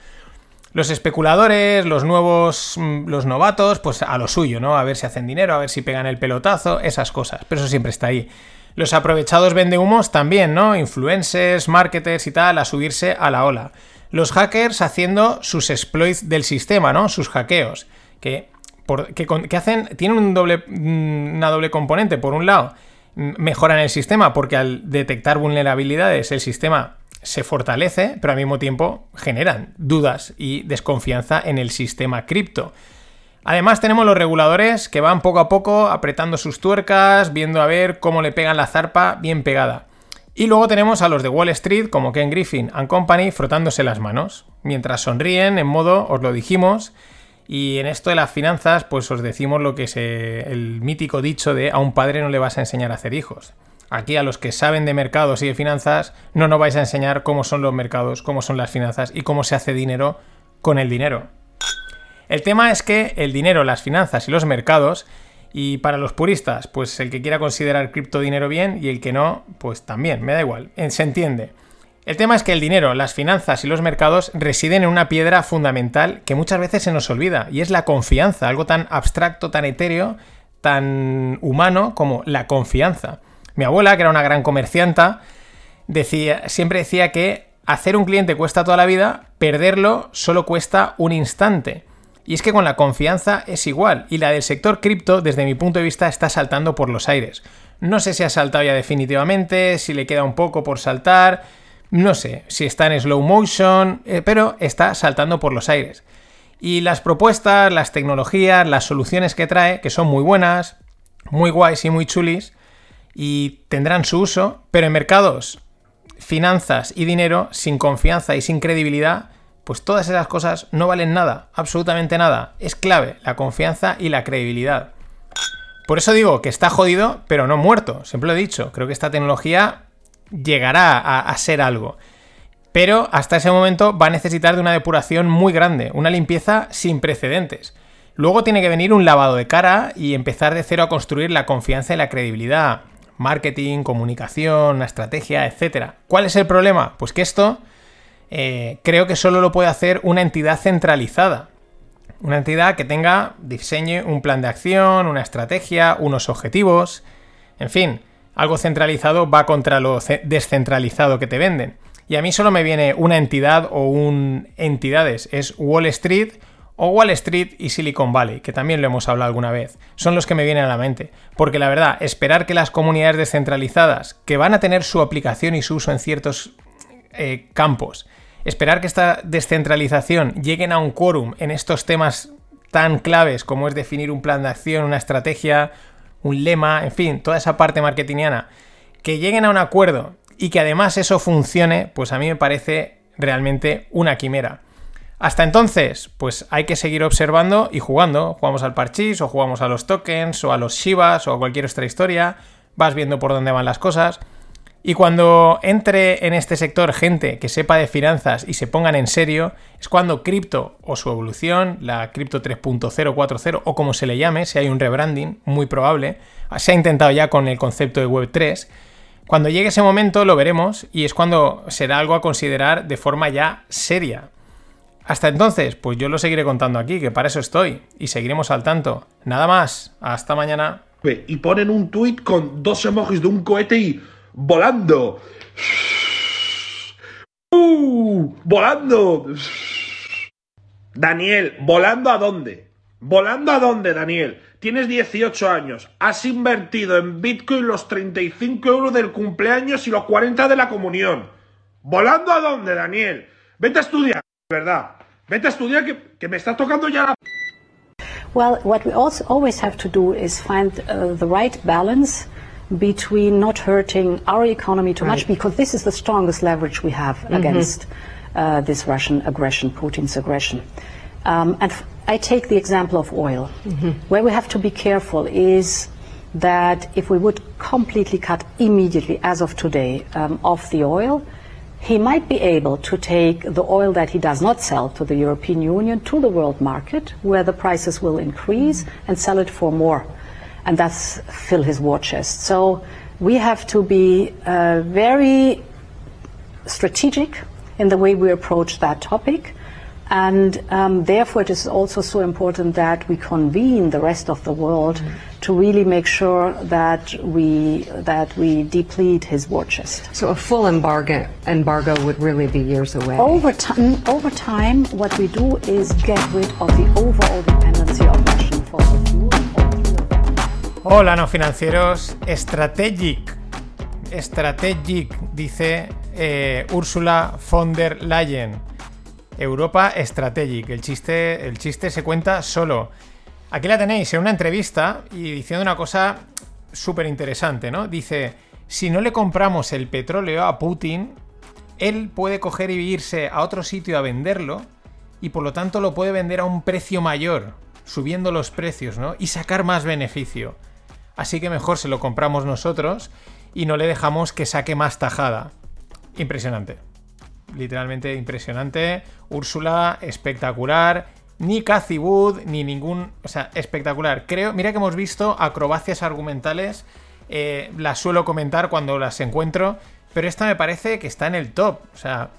Los especuladores, los nuevos, mm, los novatos, pues a lo suyo, ¿no? A ver si hacen dinero, a ver si pegan el pelotazo, esas cosas, pero eso siempre está ahí. Los aprovechados vendehumos también, ¿no? Influencers, marketers y tal, a subirse a la ola los hackers haciendo sus exploits del sistema, ¿no? Sus hackeos. Que, que, hacen. Tienen un doble, mm, una doble componente. Por un lado, mejoran el sistema porque al detectar vulnerabilidades el sistema se fortalece, pero al mismo tiempo generan dudas y desconfianza en el sistema cripto. Además tenemos los reguladores que van poco a poco apretando sus tuercas, viendo a ver cómo le pegan la zarpa bien pegada. Y luego tenemos a los de Wall Street, como Ken Griffin and Company, frotándose las manos, mientras sonríen en modo, os lo dijimos, y en esto de las finanzas, pues os decimos lo que es el mítico dicho de a un padre no le vas a enseñar a hacer hijos. Aquí a los que saben de mercados y de finanzas, no nos vais a enseñar cómo son los mercados, cómo son las finanzas y cómo se hace dinero con el dinero. El tema es que el dinero, las finanzas y los mercados y para los puristas, pues el que quiera considerar cripto dinero bien y el que no, pues también, me da igual, eh, se entiende. El tema es que el dinero, las finanzas y los mercados residen en una piedra fundamental que muchas veces se nos olvida, y es la confianza, algo tan abstracto, tan etéreo, tan humano como la confianza. Mi abuela, que era una gran comercianta, decía, siempre decía que hacer un cliente cuesta toda la vida, perderlo solo cuesta un instante. Y es que con la confianza es igual, y la del sector cripto, desde mi punto de vista, está saltando por los aires. No sé si ha saltado ya definitivamente, si le queda un poco por saltar, no sé si está en slow motion, eh, pero está saltando por los aires. Y las propuestas, las tecnologías, las soluciones que trae, que son muy buenas, muy guays y muy chulis, y tendrán su uso, pero en mercados, finanzas y dinero, sin confianza y sin credibilidad, pues todas esas cosas no valen nada, absolutamente nada. Es clave la confianza y la credibilidad. Por eso digo que está jodido, pero no muerto. Siempre lo he dicho. Creo que esta tecnología llegará a, ser algo. Pero hasta ese momento va a necesitar de una depuración muy grande, una limpieza sin precedentes. Luego tiene que venir un lavado de cara y empezar de cero a construir la confianza y la credibilidad. Marketing, comunicación, estrategia, etc. ¿Cuál es el problema? Pues que esto eh, creo que solo lo puede hacer una entidad centralizada. Una entidad que tenga, diseñe un plan de acción, una estrategia, unos objetivos. En fin, algo centralizado va contra lo descentralizado que te venden. Y a mí solo me viene una entidad o un entidades. Es Wall Street o Wall Street y Silicon Valley, que también lo hemos hablado alguna vez. Son los que me vienen a la mente. Porque la verdad, esperar que las comunidades descentralizadas, que van a tener su aplicación y su uso en ciertos eh, campos. Esperar que esta descentralización lleguen a un quórum en estos temas tan claves como es definir un plan de acción, una estrategia, un lema, en fin, toda esa parte marketingiana, que lleguen a un acuerdo y que además eso funcione, pues a mí me parece realmente una quimera. Hasta entonces, pues hay que seguir observando y jugando. Jugamos al parchís, o jugamos a los tokens, o a los shivas, o a cualquier otra historia. Vas viendo por dónde van las cosas. Y cuando entre en este sector gente que sepa de finanzas y se pongan en serio, es cuando cripto o su evolución, la cripto 3.040 o como se le llame, si hay un rebranding, muy probable, se ha intentado ya con el concepto de Web 3, cuando llegue ese momento lo veremos y es cuando será algo a considerar de forma ya seria. Hasta entonces, pues yo lo seguiré contando aquí, que para eso estoy, y seguiremos al tanto. Nada más, hasta mañana. Y ponen un tuit con dos emojis de un cohete y volando. ¡Uh! ¡Volando! Daniel, ¿volando a dónde? ¿Volando a dónde, Daniel? Tienes 18 años, has invertido en Bitcoin los 35 euros del cumpleaños y los 40 de la comunión. ¿Volando a dónde, Daniel? Vete a estudiar, ¿verdad? Vete a estudiar que, que me está tocando ya la... Well, what we also always have to do is find uh, the right balance between not hurting our economy too much, because this is the strongest leverage we have against uh, this Russian aggression, Putin's aggression. Um, and f- I take the example of oil. Where we have to be careful is that if we would completely cut immediately, as of today, um, off the oil, he might be able to take the oil that he does not sell to the European Union to the world market, where the prices will increase, and sell it for more, and thus fill his war chest. So we have to be uh, very strategic in the way we approach that topic. And um, therefore, it is also so important that we convene the rest of the world to really make sure that we that we deplete his war chest. So a full embargo embargo would really be years away. Over time, over time, what we do is get rid of the overall dependency of Russian fossil fuel. Hola, no financieros. Strategic. Strategic, dice eh, Ursula von der Leyen. Europa Strategic. El chiste, el chiste se cuenta solo. Aquí la tenéis en una entrevista y diciendo una cosa súper interesante, ¿no? Dice, si no le compramos el petróleo a Putin, él puede coger y irse a otro sitio a venderlo y por lo tanto lo puede vender a un precio mayor, subiendo los precios, ¿no? Y sacar más beneficio. Así que mejor se lo compramos nosotros y no le dejamos que saque más tajada. Impresionante. Literalmente impresionante. Úrsula, espectacular. Ni Cathy Wood, ni ningún. O sea, espectacular. Creo. Mira que hemos visto acrobacias argumentales. eh, las suelo comentar cuando las encuentro. Pero esta me parece que está en el top. O sea.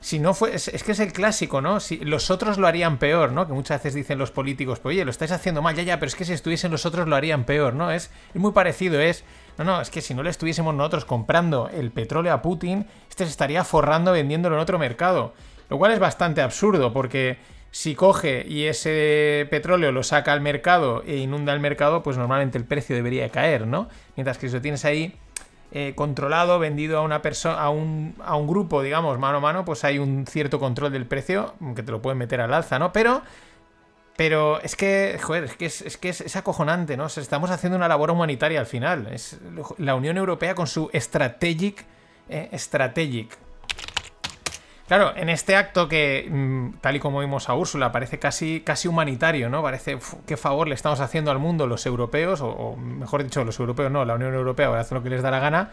Si no fue. Es, es que es el clásico, ¿no? Si los otros lo harían peor, ¿no? Que muchas veces dicen los políticos, pues oye, lo estáis haciendo mal, ya, ya, pero es que si estuviesen los otros lo harían peor, ¿no? Es, es muy parecido, es. No, no, es que si no le estuviésemos nosotros comprando el petróleo a Putin, este se estaría forrando vendiéndolo en otro mercado. Lo cual es bastante absurdo, porque si coge y ese petróleo lo saca al mercado e inunda el mercado, pues normalmente el precio debería de caer, ¿no? Mientras que si lo tienes ahí eh, controlado, vendido a una persona, a un, a un grupo, digamos, mano a mano, pues hay un cierto control del precio, que te lo pueden meter al alza, ¿no? Pero. Pero es que, joder, es que es, es acojonante, ¿no? Estamos haciendo una labor humanitaria al final. Es la Unión Europea con su strategic. eh, strategic. Claro, en este acto que, mm, tal y como vimos a Úrsula, parece casi, casi humanitario, ¿no? Parece uf, qué favor le estamos haciendo al mundo los europeos, o, mejor dicho, los europeos no, la Unión Europea hace lo que les da la gana.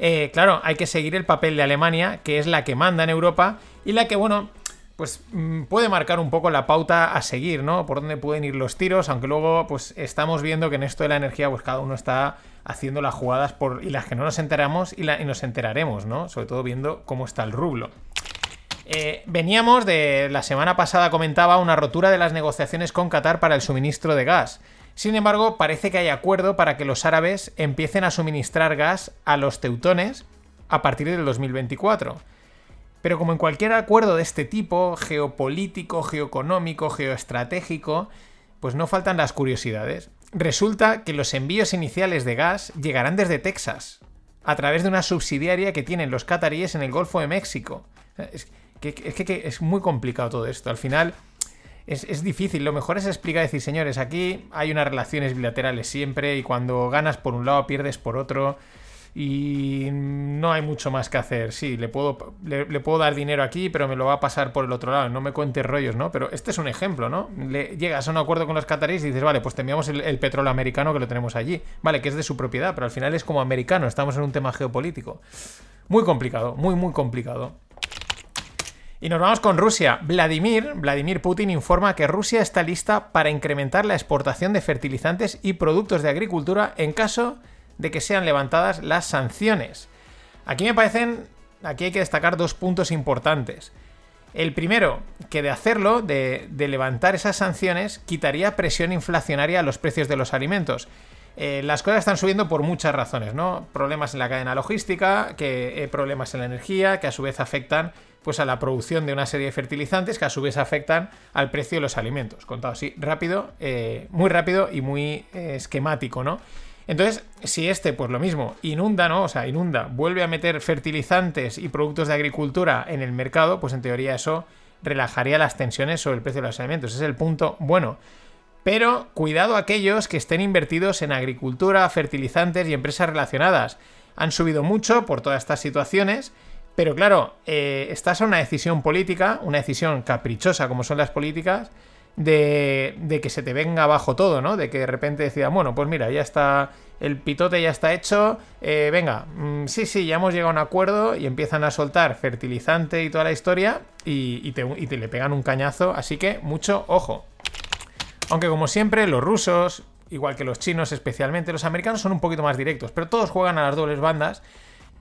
Eh, claro, hay que seguir el papel de Alemania, que es la que manda en Europa y la que, bueno, pues mm, puede marcar un poco la pauta a seguir, ¿no? Por dónde pueden ir los tiros, aunque luego, pues estamos viendo que en esto de la energía, pues cada uno está haciendo las jugadas por y las que no nos enteramos y nos enteraremos, ¿no? Sobre todo viendo cómo está el rublo. Eh, veníamos de la semana pasada comentaba una rotura de las negociaciones con Qatar para el suministro de gas. Sin embargo, parece que hay acuerdo para que los árabes empiecen a suministrar gas a los teutones a partir del 2024. Pero como en cualquier acuerdo de este tipo, geopolítico, geoeconómico, geoestratégico, pues no faltan las curiosidades. Resulta que los envíos iniciales de gas llegarán desde Texas, a través de una subsidiaria que tienen los cataríes en el Golfo de México. Es que, es que es muy complicado todo esto. Al final es, es, difícil. Lo mejor es explicar, decir, señores, aquí hay unas relaciones bilaterales siempre y cuando ganas por un lado pierdes por otro y no hay mucho más que hacer. Sí, le puedo, le, puedo dar dinero aquí, pero me lo va a pasar por el otro lado. No me cuentes rollos, ¿no? Pero este es un ejemplo, ¿no? Le, llegas a un acuerdo con los cataríes y dices, vale, pues te enviamos el, el, petróleo americano que lo tenemos allí. Vale, que es de su propiedad, pero al final es como americano. Estamos en un tema geopolítico. Muy complicado, muy, muy complicado. Y nos vamos con Rusia. Vladimir, Vladimir Putin informa que Rusia está lista para incrementar la exportación de fertilizantes y productos de agricultura en caso de que sean levantadas las sanciones. Aquí me parecen, aquí hay que destacar dos puntos importantes. El primero, que de hacerlo, de, de levantar esas sanciones, quitaría presión inflacionaria a los precios de los alimentos. Eh, las cosas están subiendo por muchas razones, ¿no? Problemas en la cadena logística, que, eh, problemas en la energía, que a su vez afectan pues, a la producción de una serie de fertilizantes, que a su vez afectan al precio de los alimentos. Contado así, rápido, eh, muy rápido y muy esquemático, ¿no? Entonces, si este, pues lo mismo, inunda, ¿no? O sea, inunda, vuelve a meter fertilizantes y productos de agricultura en el mercado, pues en teoría eso relajaría las tensiones sobre el precio de los alimentos. Ese es el punto bueno. Pero cuidado aquellos que estén invertidos en agricultura, fertilizantes y empresas relacionadas. Han subido mucho por todas estas situaciones, pero claro, eh, esta es una decisión política, una decisión caprichosa como son las políticas, de, que se te venga abajo todo, ¿no? De que de repente decida, bueno, pues mira, ya está, el pitote ya está hecho, eh, venga, mm, sí, sí, ya hemos llegado a un acuerdo y empiezan a soltar fertilizante y toda la historia y te le pegan un cañazo, así que mucho ojo. Aunque como siempre, los rusos, igual que los chinos especialmente, los americanos son un poquito más directos, pero todos juegan a las dobles bandas.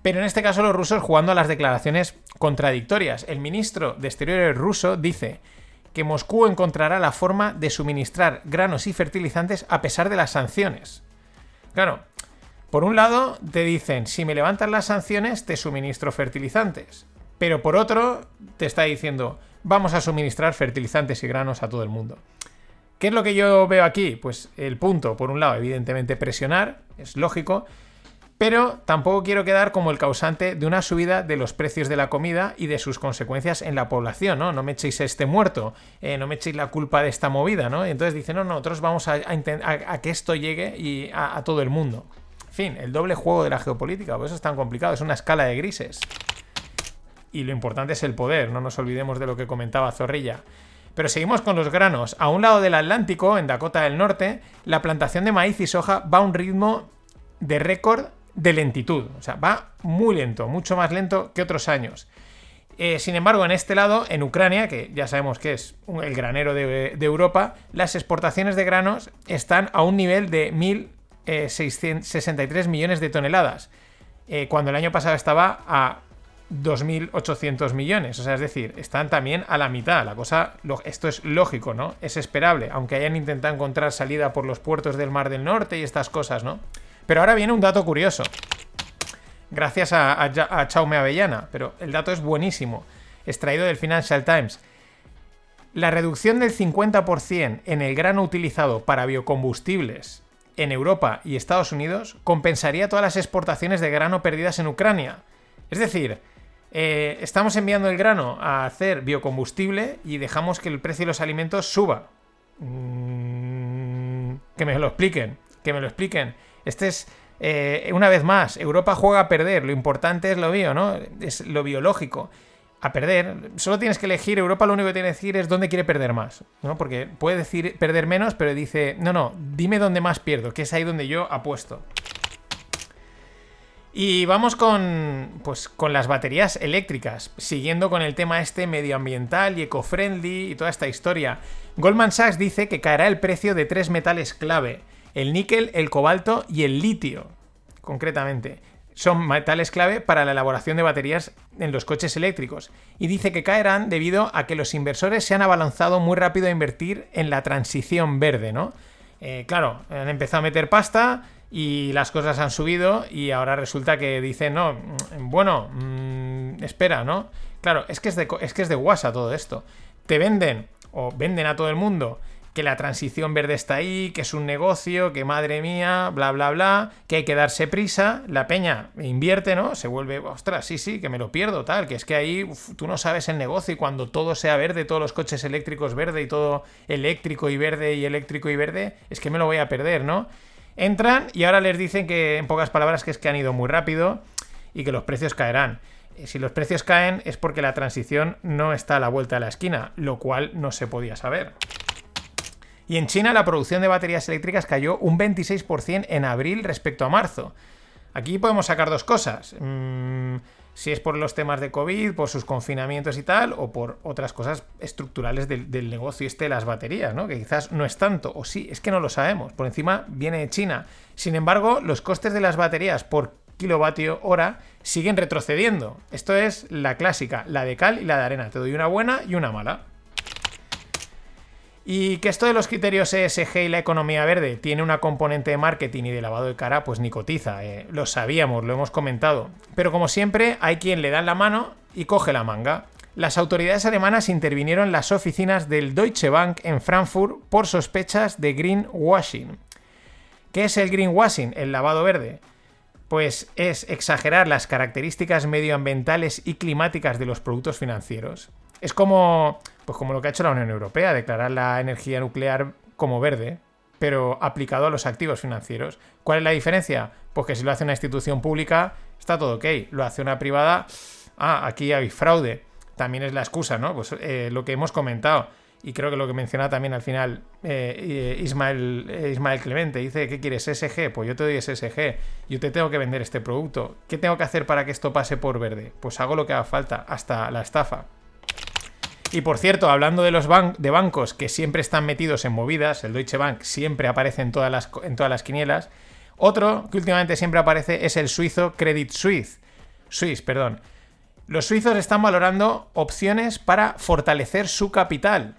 Pero en este caso los rusos jugando a las declaraciones contradictorias. El ministro de Exteriores ruso dice que Moscú encontrará la forma de suministrar granos y fertilizantes a pesar de las sanciones. Claro, por un lado te dicen, si me levantan las sanciones te suministro fertilizantes. Pero por otro te está diciendo, vamos a suministrar fertilizantes y granos a todo el mundo. ¿Qué es lo que yo veo aquí? Pues el punto, por un lado, evidentemente presionar, es lógico, pero tampoco quiero quedar como el causante de una subida de los precios de la comida y de sus consecuencias en la población, ¿no? No me echéis este muerto, eh, no me echéis la culpa de esta movida, ¿no? Y entonces dicen, no, nosotros vamos a, a, que esto llegue y a, todo el mundo. En fin, el doble juego de la geopolítica, por eso es tan complicado, es una escala de grises. Y lo importante es el poder, no nos olvidemos de lo que comentaba Zorrilla. Pero seguimos con los granos. A un lado del Atlántico, en Dakota del Norte, la plantación de maíz y soja va a un ritmo de récord de lentitud. O sea, va muy lento, mucho más lento que otros años. Eh, sin embargo, en este lado, en Ucrania, que ya sabemos que es el granero de, Europa, las exportaciones de granos están a un nivel de 1.663 millones de toneladas, eh, cuando el año pasado estaba a 2.800 millones. O sea, es decir, están también a la mitad. La cosa, esto es lógico, ¿no? Es esperable, aunque hayan intentado encontrar salida por los puertos del Mar del Norte y estas cosas, ¿no? Pero ahora viene un dato curioso. Gracias a, a, Chaume Avellana, pero el dato es buenísimo. Extraído del Financial Times. La reducción del 50% en el grano utilizado para biocombustibles en Europa y Estados Unidos compensaría todas las exportaciones de grano perdidas en Ucrania. Es decir, eh, estamos enviando el grano a hacer biocombustible y dejamos que el precio de los alimentos suba. Mm, que me lo expliquen, que me lo expliquen. Este es, eh, una vez más, Europa juega a perder, lo importante es lo bio, ¿no? Es lo biológico. A perder, solo tienes que elegir, Europa lo único que tiene que decir es dónde quiere perder más, ¿no? Porque puede decir perder menos, pero dice, no, no, dime dónde más pierdo, que es ahí donde yo apuesto. Y vamos con, pues, con las baterías eléctricas, siguiendo con el tema este medioambiental y eco-friendly y toda esta historia. Goldman Sachs dice que caerá el precio de tres metales clave, el níquel, el cobalto y el litio, concretamente. Son metales clave para la elaboración de baterías en los coches eléctricos. Y dice que caerán debido a que los inversores se han abalanzado muy rápido a invertir en la transición verde, ¿no? Eh, claro, han empezado a meter pasta, y las cosas han subido y ahora resulta que dicen, no, mm, bueno, mm, espera, ¿no? Claro, es que es, de, es que es de guasa todo esto. Te venden o venden a todo el mundo que la transición verde está ahí, que es un negocio, que madre mía, bla, bla, bla, que hay que darse prisa. La peña invierte, ¿no? Se vuelve, ostras, sí, sí, que me lo pierdo, tal, que es que ahí tú no sabes el negocio y cuando todo sea verde, todos los coches eléctricos verde y todo eléctrico y verde y eléctrico y verde, es que me lo voy a perder, ¿no? Entran y ahora les dicen que, en pocas palabras, que es que han ido muy rápido y que los precios caerán. Eh, Si los precios caen es porque la transición no está a la vuelta de la esquina, lo cual no se podía saber. Y en China la producción de baterías eléctricas cayó un 26% en abril respecto a marzo. Aquí podemos sacar dos cosas. Mm, si es por los temas de COVID, por sus confinamientos y tal, o por otras cosas estructurales del, negocio este de las baterías, ¿no? Que quizás no es tanto, o sí, es que no lo sabemos. Por encima viene de China. Sin embargo, los costes de las baterías por kilovatio hora siguen retrocediendo. Esto es la clásica, la de cal y la de arena. Te doy una buena y una mala. Y que esto de los criterios ESG y la economía verde tiene una componente de marketing y de lavado de cara, pues ni cotiza. eh, Lo sabíamos, lo hemos comentado. Pero como siempre, hay quien le da la mano y coge la manga. Las autoridades alemanas intervinieron en las oficinas del Deutsche Bank en Frankfurt por sospechas de greenwashing. ¿Qué es el greenwashing? El lavado verde. Pues es exagerar las características medioambientales y climáticas de los productos financieros. Es como, pues como lo que ha hecho la Unión Europea, declarar la energía nuclear como verde, pero aplicado a los activos financieros. ¿Cuál es la diferencia? Pues que si lo hace una institución pública, está todo ok. Lo hace una privada, ah, aquí hay fraude. También es la excusa, ¿no? Pues eh, lo que hemos comentado. Y creo que lo que menciona también al final eh, Ismael, eh, Ismael Clemente. Dice, ¿qué quieres? SG. Pues yo te doy SG. Yo te tengo que vender este producto. ¿Qué tengo que hacer para que esto pase por verde? Pues hago lo que haga falta, hasta la estafa. Y por cierto, hablando de los ban de bancos que siempre están metidos en movidas, el Deutsche Bank siempre aparece en todas las, en todas las quinielas. Otro que últimamente siempre aparece es el suizo Credit Suisse. Suisse, perdón. Los suizos están valorando opciones para fortalecer su capital.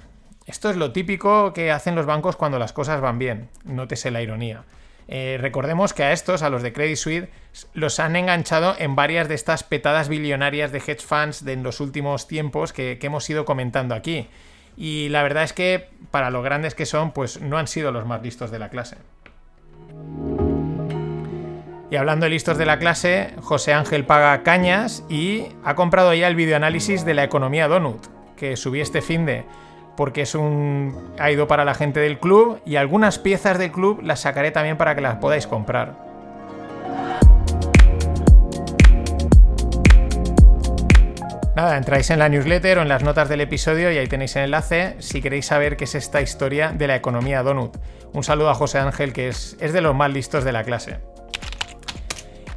Esto es lo típico que hacen los bancos cuando las cosas van bien. Nótese la ironía. Eh, recordemos que a estos, a los de Credit Suisse, los han enganchado en varias de estas petadas billonarias de hedge funds de en los últimos tiempos que, que hemos ido comentando aquí. Y la verdad es que, para lo grandes que son, pues no han sido los más listos de la clase. Y hablando de listos de la clase, José Ángel paga cañas y ha comprado ya el videoanálisis de la economía Donut, que subí este fin de porque es un ha ido para la gente del club y algunas piezas del club las sacaré también para que las podáis comprar. Nada, entráis en la newsletter o en las notas del episodio y ahí tenéis el enlace si queréis saber qué es esta historia de la economía Donut. Un saludo a José Ángel, que es, es de los más listos de la clase.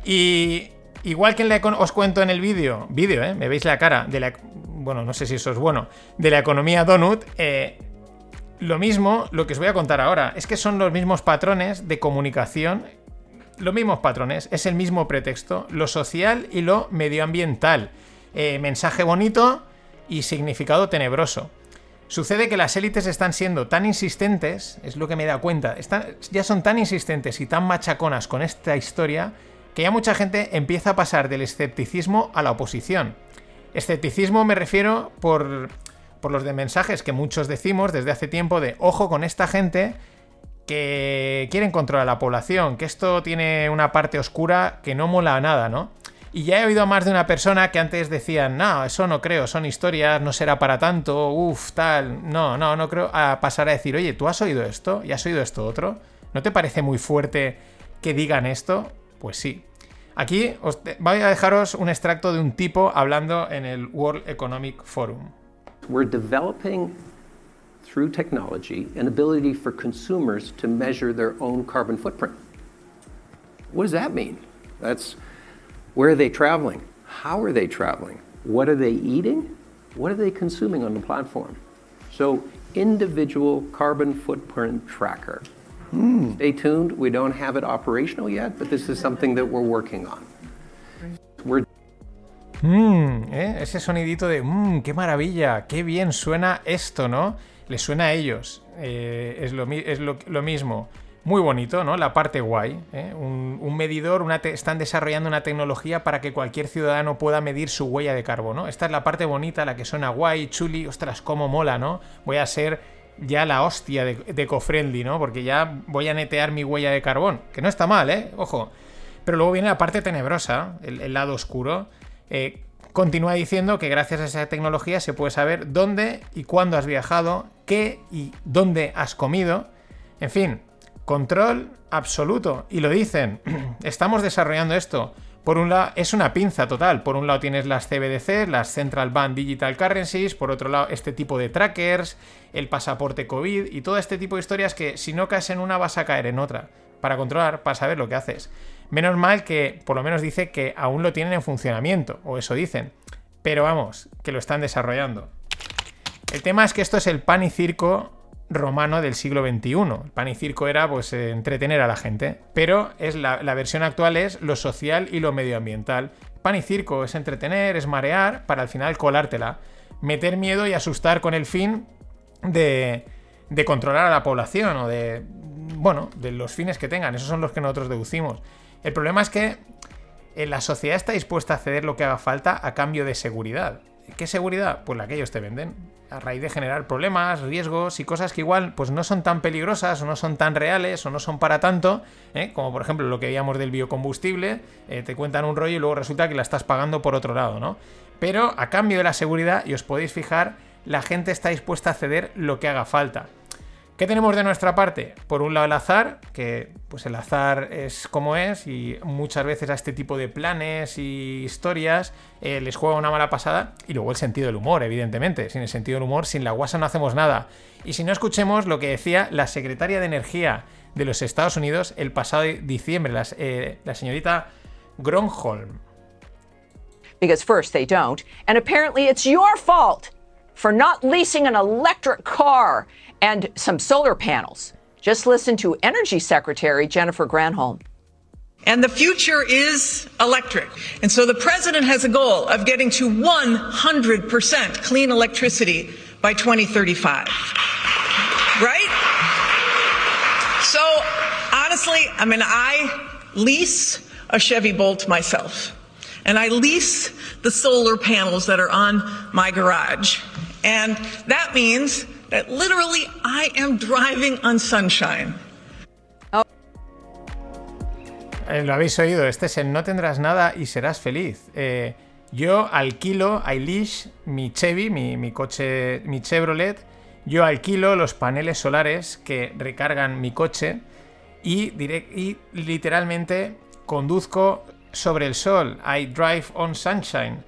Y igual que en la os cuento en el vídeo, vídeo, ¿eh? Me veis la cara, de la, bueno, no sé si eso es bueno, de la economía Donut, eh, lo mismo, lo que os voy a contar ahora, es que son los mismos patrones de comunicación, los mismos patrones, es el mismo pretexto, lo social y lo medioambiental. Eh, mensaje bonito y significado tenebroso. Sucede que las élites están siendo tan insistentes, es lo que me da cuenta, están, ya son tan insistentes y tan machaconas con esta historia que ya mucha gente empieza a pasar del escepticismo a la oposición. Escepticismo me refiero por, por los de mensajes que muchos decimos desde hace tiempo de ojo con esta gente que quieren controlar a la población, que esto tiene una parte oscura que no mola nada, ¿no? Y ya he oído a más de una persona que antes decían, no, eso no creo, son historias, no será para tanto, uff, tal, no, no, no creo, a pasar a decir, oye, ¿tú has oído esto? ¿Y has oído esto otro? ¿No te parece muy fuerte que digan esto? Pues sí. Aquí os voy a dejaros un extracto de un tipo hablando en el World Economic Forum. We're developing through technology an ability for consumers to measure their own carbon footprint. What does that mean? That's where are they traveling? How are they traveling? What are they eating? What are they consuming on the platform? So, individual carbon footprint tracker. Stay tuned. We don't have it operational yet, but this is something that we're working on. Mmm, ¿eh? ese sonidito de mmm, qué maravilla, qué bien suena esto, ¿no? Les suena a ellos. Eh, es lo, es lo, mismo. Muy bonito, ¿no? La parte guay. ¿eh? Un, medidor, están desarrollando una tecnología para que cualquier ciudadano pueda medir su huella de carbono. Esta es la parte bonita, la que suena guay, chuli, ostras, cómo mola, ¿no? Voy a ser ya la hostia de, de ¿no? Porque ya voy a netear mi huella de carbón, que no está mal, ¿eh? Ojo. Pero luego viene la parte tenebrosa, el, el lado oscuro. Eh, continúa diciendo que gracias a esa tecnología se puede saber dónde y cuándo has viajado, qué y dónde has comido. En fin, control absoluto. Y lo dicen, estamos desarrollando esto. Por un lado, es una pinza total. Por un lado tienes las CBDC, las Central Bank Digital Currencies. Por otro lado, este tipo de trackers, el pasaporte COVID y todo este tipo de historias que si no caes en una vas a caer en otra. Para controlar, para saber lo que haces. Menos mal que por lo menos dice que aún lo tienen en funcionamiento, o eso dicen. Pero vamos, que lo están desarrollando. El tema es que esto es el pan y circo romano del siglo XXI. El pan y circo era pues eh, entretener a la gente, pero es la, versión actual es lo social y lo medioambiental. Pan y circo es entretener, es marear, para al final colártela. Meter miedo y asustar con el fin de, de controlar a la población o de, bueno, de los fines que tengan. Esos son los que nosotros deducimos. El problema es que eh, la sociedad está dispuesta a ceder lo que haga falta a cambio de seguridad. ¿Qué seguridad? Pues la que ellos te venden. A raíz de generar problemas, riesgos y cosas que igual pues no son tan peligrosas o no son tan reales o no son para tanto, ¿eh? como por ejemplo lo que veíamos del biocombustible, eh, te cuentan un rollo y luego resulta que la estás pagando por otro lado, ¿no? Pero a cambio de la seguridad, y os podéis fijar, la gente está dispuesta a ceder lo que haga falta. ¿Qué tenemos de nuestra parte? Por un lado el azar, que pues el azar es como es y muchas veces a este tipo de planes y historias eh, les juega una mala pasada y luego el sentido del humor, evidentemente. Sin el sentido del humor, sin la guasa no hacemos nada. Y si no escuchemos lo que decía la secretaria de Energía de los Estados Unidos el pasado diciembre, la, eh, la señorita Gronholm. Because first they don't, and apparently it's your fault for not leasing an electric car and some solar panels. Just listen to Energy Secretary Jennifer Granholm. And the future is electric. And so the president has a goal of getting to 100% clean electricity by 2035. Right? So honestly, I mean, I lease a Chevy Bolt myself. And I lease the solar panels that are on my garage. And that means that literally I am driving on sunshine. Eh, lo habéis oído, este es el no tendrás nada y serás feliz. Eh, yo alquilo, Eilish, mi Chevy, mi, coche, mi Chevrolet, yo alquilo los paneles solares que recargan mi coche y, y literalmente conduzco sobre el sol. I drive on sunshine.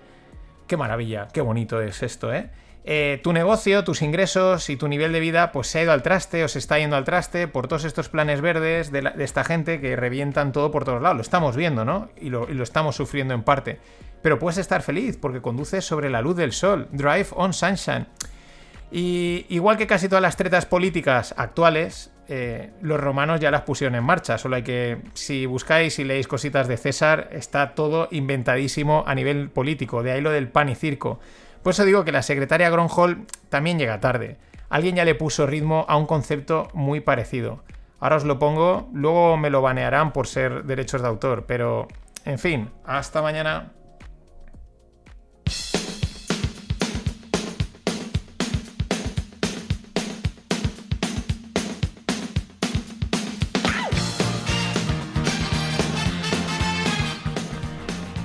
Qué maravilla, qué bonito es esto, ¿eh? Eh, tu negocio, tus ingresos y tu nivel de vida pues se ha ido al traste o se está yendo al traste por todos estos planes verdes de, esta gente que revientan todo por todos lados. Lo estamos viendo, ¿no? Y lo, y lo, estamos sufriendo en parte. Pero puedes estar feliz porque conduces sobre la luz del sol. Drive on sunshine. Y igual que casi todas las tretas políticas actuales, eh, los romanos ya las pusieron en marcha. Solo hay que, si buscáis y leéis cositas de César, está todo inventadísimo a nivel político. De ahí lo del pan y circo. Por eso digo que la secretaria Gronholm también llega tarde. Alguien ya le puso ritmo a un concepto muy parecido. Ahora os lo pongo, luego me lo banearán por ser derechos de autor, pero en fin, hasta mañana.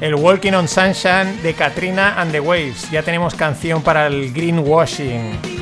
El Walking on Sunshine de Katrina and the Waves. Ya tenemos canción para el greenwashing.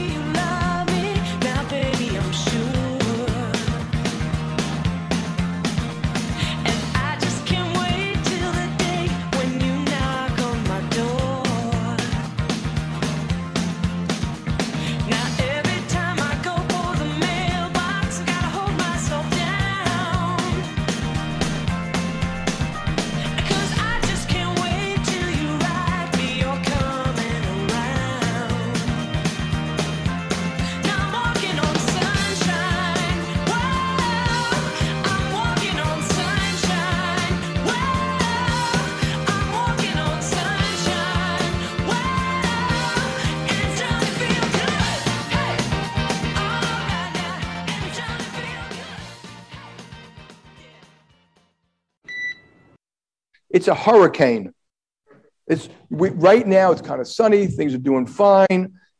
It's a hurricane. It's we, right now. It's kind of sunny. Things are doing fine.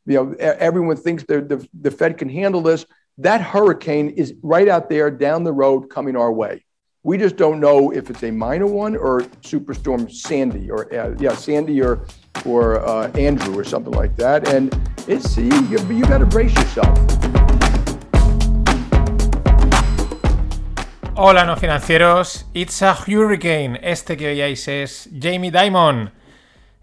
you know, everyone thinks the, the, Fed can handle this. That hurricane is right out there down the road coming our way. We just don't know if it's a minor one or Superstorm Sandy or uh, yeah, Sandy or or uh, Andrew or something like that. And it's you, you, to brace yourself. Hola no financieros, It's a Hurricane. Este que oíais es Jamie Dimon.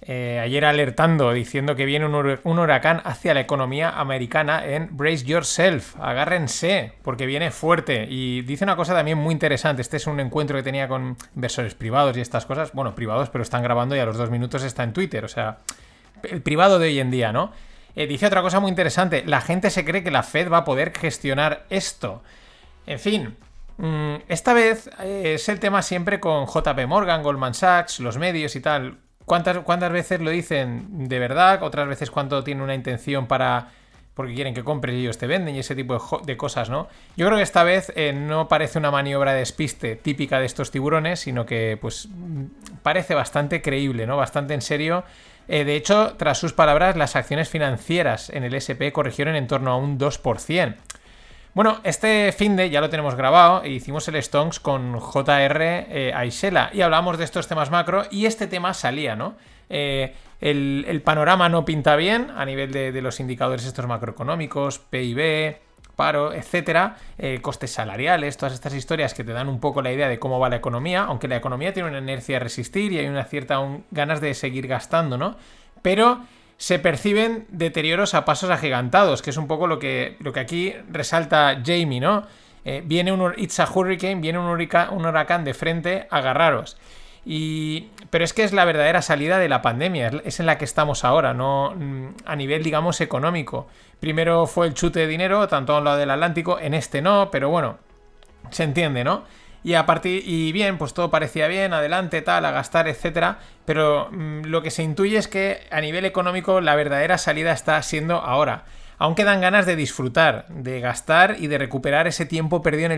Eh, ayer alertando, diciendo que viene un, hur- un huracán hacia la economía americana en Brace Yourself. Agárrense, porque viene fuerte. Y dice una cosa también muy interesante. Este es un encuentro que tenía con inversores privados y estas cosas. Bueno, privados, pero están grabando y a los dos minutos está en Twitter. O sea, el privado de hoy en día, ¿no? Eh, dice otra cosa muy interesante. La gente se cree que la Fed va a poder gestionar esto. En fin, esta vez eh, es el tema siempre con JP Morgan, Goldman Sachs, los medios y tal. ¿Cuántas, ¿Cuántas veces lo dicen de verdad? Otras veces cuando tienen una intención para... porque quieren que compres y ellos te venden y ese tipo de cosas, ¿no? Yo creo que esta vez eh, no parece una maniobra de despiste típica de estos tiburones, sino que pues mm, parece bastante creíble, ¿no? Bastante en serio. Eh, de hecho, tras sus palabras, las acciones financieras en el SP corrigieron en torno a un 2%. Bueno, este fin de ya lo tenemos grabado e hicimos el Stonks con JR eh, Aisela y hablamos de estos temas macro y este tema salía, ¿no? Eh, el, panorama no pinta bien a nivel de, los indicadores estos macroeconómicos, PIB, paro, etcétera, eh, costes salariales, todas estas historias que te dan un poco la idea de cómo va la economía, aunque la economía tiene una inercia a resistir y hay una cierta ganas de seguir gastando, ¿no? Pero se perciben deterioros a pasos agigantados, que es un poco lo que, lo que aquí resalta Jamie, ¿no? Eh, viene un It's a Hurricane, viene un, hurrica- un huracán de frente, agarraros. Y, pero es que es la verdadera salida de la pandemia, es- es en la que estamos ahora, no mm, a nivel, digamos, económico. Primero fue el chute de dinero, tanto a un lado del Atlántico, en este no, pero bueno, se entiende, ¿no? Y a partir y bien, pues todo parecía bien, adelante, tal, a gastar, etcétera, pero mm, lo que se intuye es que a nivel económico la verdadera salida está siendo ahora. Aún quedan ganas de disfrutar, de gastar y de recuperar ese tiempo perdido en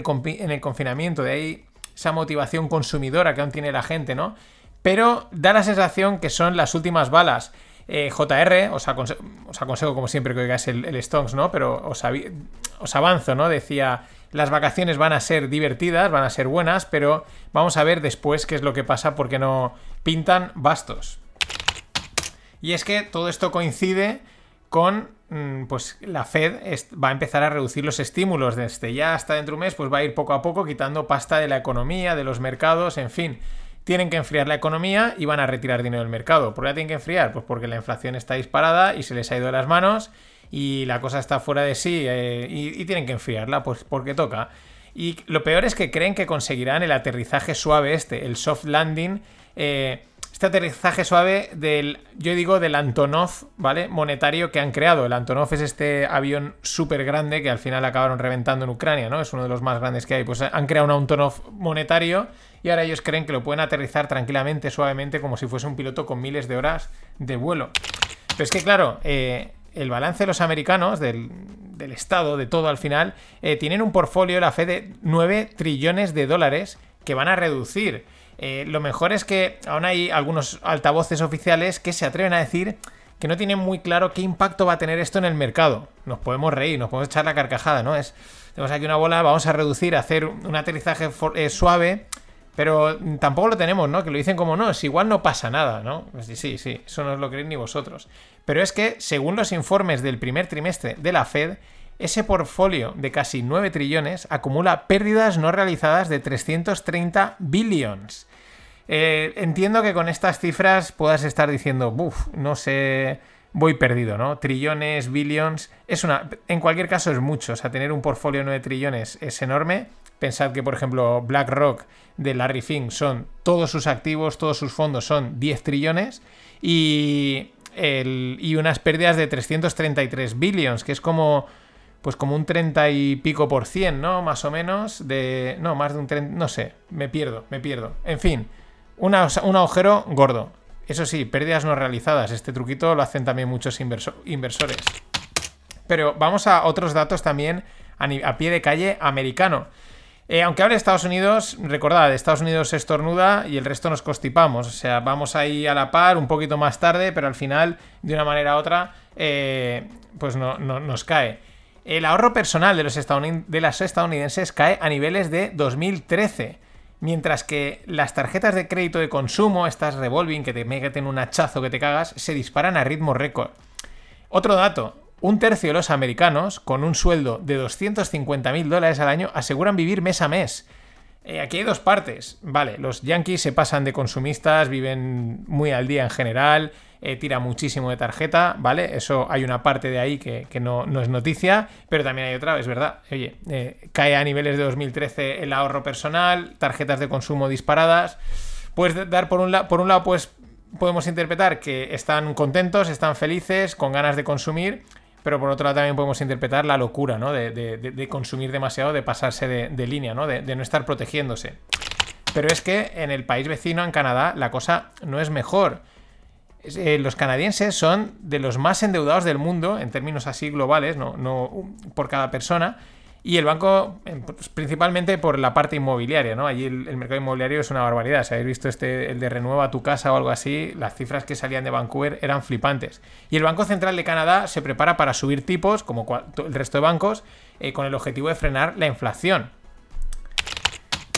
el, confinamiento, de ahí esa motivación consumidora que aún tiene la gente, ¿no? Pero da la sensación que son las últimas balas. Eh, JR, os, os aconsejo como siempre que oigáis el, el Stonks, ¿no? Pero os, os avanzo, ¿no? Decía, las vacaciones van a ser divertidas, van a ser buenas, pero vamos a ver después qué es lo que pasa porque no pintan bastos. Y es que todo esto coincide con, mm, pues la Fed va a empezar a reducir los estímulos desde ya hasta dentro de un mes, pues va a ir poco a poco quitando pasta de la economía, de los mercados, en fin. Tienen que enfriar la economía y van a retirar dinero del mercado. ¿Por qué la tienen que enfriar? Pues porque la inflación está disparada y se les ha ido de las manos y la cosa está fuera de sí eh, y, tienen que enfriarla, pues porque toca. Y lo peor es que creen que conseguirán el aterrizaje suave este, el soft landing, eh, este aterrizaje suave del, yo digo, del Antonov, ¿vale? Monetario que han creado. El Antonov es este avión súper grande que al final acabaron reventando en Ucrania, ¿no? Es uno de los más grandes que hay. Pues han creado un Antonov monetario y ahora ellos creen que lo pueden aterrizar tranquilamente, suavemente, como si fuese un piloto con miles de horas de vuelo. Pero es que, claro, eh, el balance de los americanos, del, del Estado, de todo al final, eh, tienen un portfolio, la fe de 9 trillones de dólares que van a reducir. Eh, lo mejor es que aún hay algunos altavoces oficiales que se atreven a decir que no tienen muy claro qué impacto va a tener esto en el mercado. Nos podemos reír, nos podemos echar la carcajada, ¿no? Es, tenemos aquí una bola, vamos a reducir, hacer un aterrizaje eh, suave, pero tampoco lo tenemos, ¿no? Que lo dicen como no, es igual no pasa nada, ¿no? Sí, sí, eso no os lo creéis ni vosotros. Pero es que, según los informes del primer trimestre de la Fed, ese portfolio de casi 9 trillones acumula pérdidas no realizadas de 330 billions. Eh, entiendo que con estas cifras puedas estar diciendo, buf, no sé, voy perdido, ¿no? Trillones, billions, es una, en cualquier caso es mucho, o sea, tener un portfolio de 9 trillones es enorme. Pensad que, por ejemplo, BlackRock de Larry Fink son todos sus activos, todos sus fondos son 10 trillones y, el- y unas pérdidas de 333 billions, que es como pues como un 30 y pico por cien, ¿no? Más o menos, de... No, más de un 30... No sé, me pierdo, me pierdo. En fin, una- un agujero gordo. Eso sí, pérdidas no realizadas. Este truquito lo hacen también muchos inverso- inversores. Pero vamos a otros datos también a pie de calle americano. Eh, aunque hable de Estados Unidos, recordad, Estados Unidos estornuda y el resto nos constipamos. O sea, vamos ahí a la par un poquito más tarde, pero al final, de una manera u otra, eh, pues no, nos cae. El ahorro personal de los, de las estadounidenses cae a niveles de 2013. Mientras que las tarjetas de crédito de consumo, estas revolving que te meten un hachazo que te cagas, se disparan a ritmo récord. Otro dato, un tercio de los americanos, con un sueldo de 250 mil dólares al año, aseguran vivir mes a mes. Eh, aquí hay dos partes. Vale, los yankees se pasan de consumistas, viven muy al día en general, eh, tira muchísimo de tarjeta, ¿vale? Eso hay una parte de ahí que, no, es noticia, pero también hay otra, es verdad. Oye, eh, cae a niveles de 2013 el ahorro personal, tarjetas de consumo disparadas. Puedes dar por un, por un lado, pues podemos interpretar que están contentos, están felices, con ganas de consumir, pero por otro lado también podemos interpretar la locura, ¿no? De, consumir demasiado, de pasarse de, línea, ¿no? De, no estar protegiéndose. Pero es que en el país vecino, en Canadá, la cosa no es mejor. Eh, los canadienses son de los más endeudados del mundo, en términos así globales, no, no por cada persona, y el banco, pues, principalmente por la parte inmobiliaria, ¿no? Allí el, mercado inmobiliario es una barbaridad. Si habéis visto este, el de renueva tu casa o algo así, las cifras que salían de Vancouver eran flipantes. Y el Banco Central de Canadá se prepara para subir tipos, como el resto de bancos, eh, con el objetivo de frenar la inflación.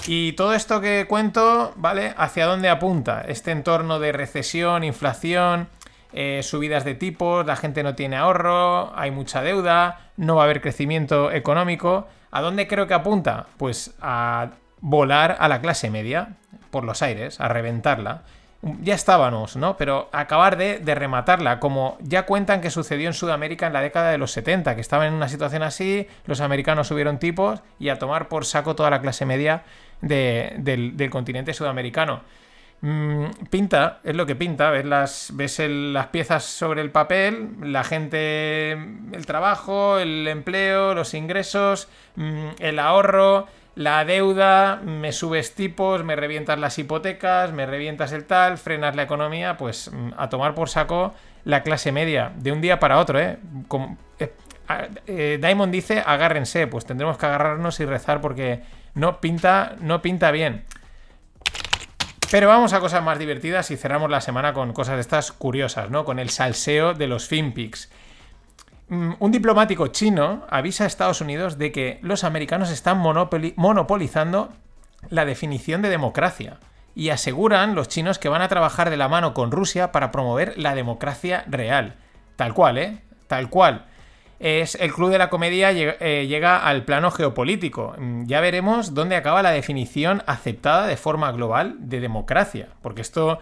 Y todo esto que cuento, ¿vale? ¿Hacia dónde apunta? Este entorno de recesión, inflación, eh, subidas de tipos, la gente no tiene ahorro, hay mucha deuda, no va a haber crecimiento económico. ¿A dónde creo que apunta? Pues a volar a la clase media por los aires, a reventarla. Ya estábamos, ¿no? Pero acabar de, rematarla, como ya cuentan que sucedió en Sudamérica en la década de los 70, que estaban en una situación así, los americanos subieron tipos y a tomar por saco toda la clase media del continente sudamericano. Mm, pinta, es lo que pinta, ves, las, piezas sobre el papel, la gente, el trabajo, el empleo, los ingresos, mm, el ahorro, la deuda, me subes tipos, me revientas las hipotecas, me revientas el tal, frenas la economía, pues mm, a tomar por saco la clase media, de un día para otro, ¿eh? Como, eh, eh, Diamond dice, agárrense, pues tendremos que agarrarnos y rezar porque no pinta, no pinta bien. Pero vamos a cosas más divertidas y cerramos la semana con cosas de estas curiosas, ¿no? Con el salseo de los FinPix. Mm, un diplomático chino avisa a Estados Unidos de que los americanos están monopolizando la definición de democracia y aseguran los chinos que van a trabajar de la mano con Rusia para promover la democracia real. Tal cual, ¿eh? Tal cual es el Club de la Comedia eh, llega, al plano geopolítico. Mm, ya veremos dónde acaba la definición aceptada de forma global de democracia, porque esto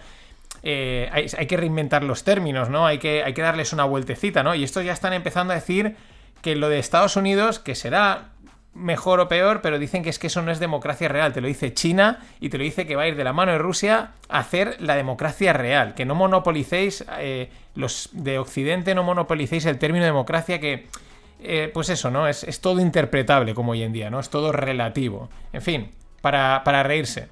eh, hay, que reinventar los términos, ¿no? Hay que, hay que darles una vueltecita, ¿no? Y estos ya están empezando a decir que lo de Estados Unidos, que será mejor o peor, pero dicen que es que eso no es democracia real. Te lo dice China y te lo dice que va a ir de la mano de Rusia a hacer la democracia real. Que no monopolicéis, eh, los de Occidente no monopolicéis el término democracia que... Eh, pues eso, ¿no? Es, todo interpretable como hoy en día, ¿no? Es todo relativo. En fin, para, reírse.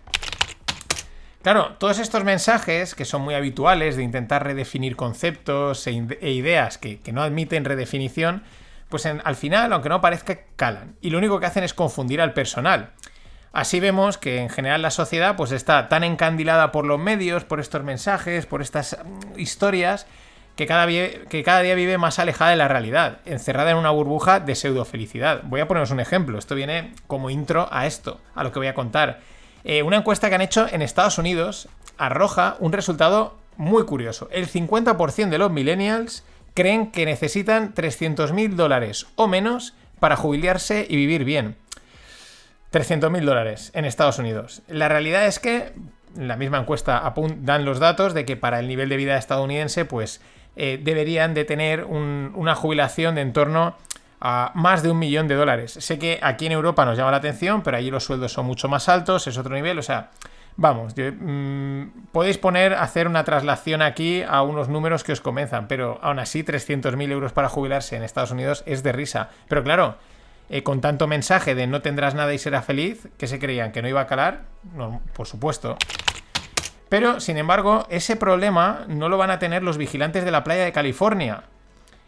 Claro, todos estos mensajes que son muy habituales de intentar redefinir conceptos e, e ideas que, que no admiten redefinición, pues al final, aunque no parezca, calan. Y lo único que hacen es confundir al personal. Así vemos que en general la sociedad pues está tan encandilada por los medios, por estos mensajes, por estas mm, historias, que cada, que cada día vive más alejada de la realidad, encerrada en una burbuja de pseudo felicidad. Voy a poneros un ejemplo, esto viene como intro a esto, a lo que voy a contar. Eh, una encuesta que han hecho en Estados Unidos arroja un resultado muy curioso. El 50% de los millennials creen que necesitan 300.000 dólares o menos para jubilarse y vivir bien. 300.000 dólares en Estados Unidos. La realidad es que la misma encuesta dan los datos de que para el nivel de vida estadounidense, pues eh, deberían de tener una jubilación de en torno a más de un millón de dólares. Sé que aquí en Europa nos llama la atención, pero allí los sueldos son mucho más altos, es otro nivel, o sea, Vamos, mm, podéis poner, hacer una traslación aquí a unos números que os comenzan, pero aún así 300.000 euros para jubilarse en Estados Unidos es de risa. Pero claro, eh, con tanto mensaje de no tendrás nada y será feliz, ¿qué se creían? ¿Que no iba a calar? Por supuesto. Pero, sin embargo, ese problema no lo van a tener los vigilantes de la playa de California.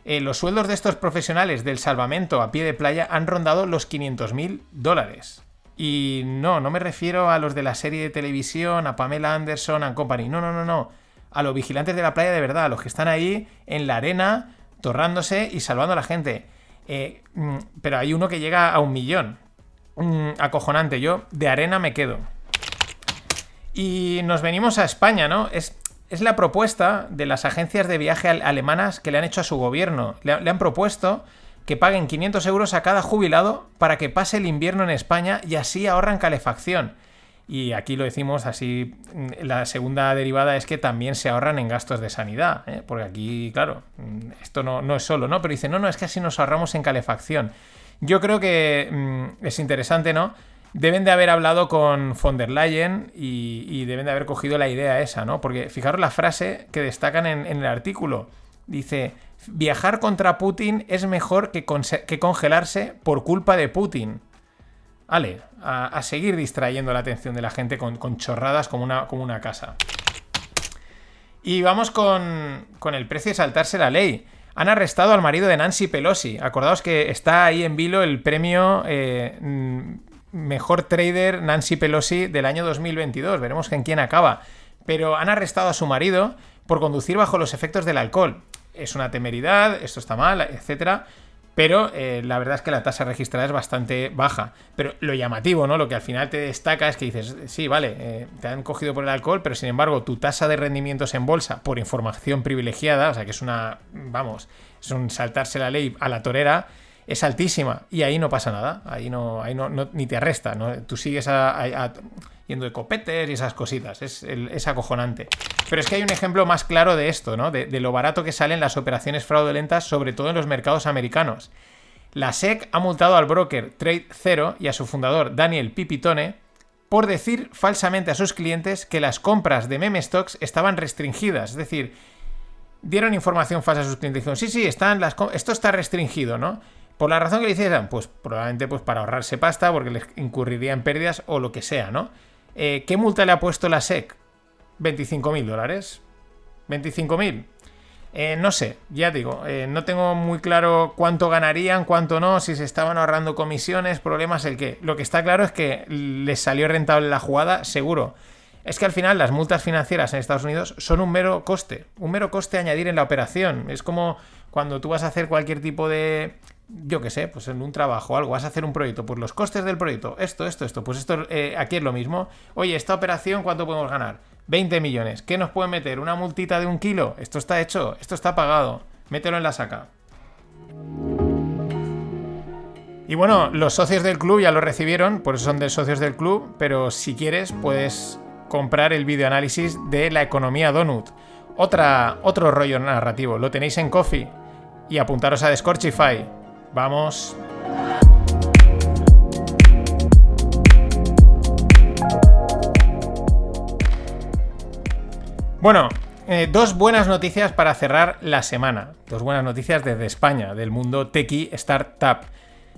Eh, los sueldos de estos profesionales del salvamento a pie de playa han rondado los 500.000 dólares. Y no, no me refiero a los de la serie de televisión, a Pamela Anderson, a Company. No, no, no, no. A los vigilantes de la playa de verdad, a los que están ahí en la arena, torrándose y salvando a la gente. Eh, mm, pero hay uno que llega a un millón. Mm, acojonante. Yo de arena me quedo. Y nos venimos a España, ¿no? Es, es la propuesta de las agencias de viaje alemanas que le han hecho a su gobierno. Le han propuesto que paguen 500 euros a cada jubilado para que pase el invierno en España y así ahorran calefacción. Y aquí lo decimos así, la segunda derivada es que también se ahorran en gastos de sanidad, ¿eh? porque aquí, claro, mm, esto no, no, es solo, ¿no? Pero dice, no, no, es que así nos ahorramos en calefacción. Yo creo que mm, es interesante, ¿no? Deben de haber hablado con von der Leyen y, deben de haber cogido la idea esa, ¿no? Porque fijaros la frase que destacan en el artículo. Dice, viajar contra Putin es mejor que, congelarse por culpa de Putin. Vale, a, seguir distrayendo la atención de la gente con, chorradas como una, casa. Y vamos con, con, el precio de saltarse la ley. Han arrestado al marido de Nancy Pelosi. Acordaos que está ahí en vilo el premio eh, mm, Mejor Trader Nancy Pelosi del año 2022. Veremos en quién acaba. Pero han arrestado a su marido por conducir bajo los efectos del alcohol es una temeridad, esto está mal, etcétera. Pero eh, la verdad es que la tasa registrada es bastante baja. Pero lo llamativo, ¿no? Lo que al final te destaca es que dices, sí, vale, eh, te han cogido por el alcohol, pero sin embargo, tu tasa de rendimientos en bolsa por información privilegiada, o sea que es una, vamos, es un saltarse la ley a la torera, es altísima. Y ahí no pasa nada. Ahí no, ahí no, ni te arresta, ¿no? Tú sigues a yendo de copetes y esas cositas. Es, acojonante. Pero es que hay un ejemplo más claro de esto, ¿no? De, lo barato que salen las operaciones fraudulentas, sobre todo en los mercados americanos. La SEC ha multado al broker Trade Zero y a su fundador Daniel Pipitone por decir falsamente a sus clientes que las compras de meme stocks estaban restringidas. Es decir, dieron información falsa a sus clientes. Dijeron, sí, sí, están las esto está restringido, ¿no? Por la razón que le hicieran, pues probablemente pues para ahorrarse pasta, porque les incurriría en pérdidas o lo que sea, ¿no? Eh, ¿Qué multa le ha puesto la SEC? 25.000 dólares. 25.000. Eh, no sé, ya digo, eh, no tengo muy claro cuánto ganarían, cuánto no, si se estaban ahorrando comisiones, problemas, el qué. Lo que está claro es que les salió rentable la jugada, seguro. Es que al final las multas financieras en Estados Unidos son un mero coste, un mero coste añadir en la operación. Es como cuando tú vas a hacer cualquier tipo de yo qué sé, pues en un trabajo algo, vas a hacer un proyecto, pues los costes del proyecto, esto, esto, esto, pues esto eh, aquí es lo mismo. Oye, esta operación, ¿cuánto podemos ganar? 20 millones. ¿Qué nos puede meter? ¿Una multita de un kilo? Esto está hecho, esto está pagado. Mételo en la saca. Y bueno, los socios del club ya lo recibieron, por eso son de socios del club, pero si quieres puedes comprar el videoanálisis de la economía Donut. Otra, otro rollo narrativo, lo tenéis en Coffee. Y apuntaros a Scorchify, Vamos. Bueno, eh, dos buenas noticias para cerrar la semana. Dos buenas noticias desde España, del mundo techie startup.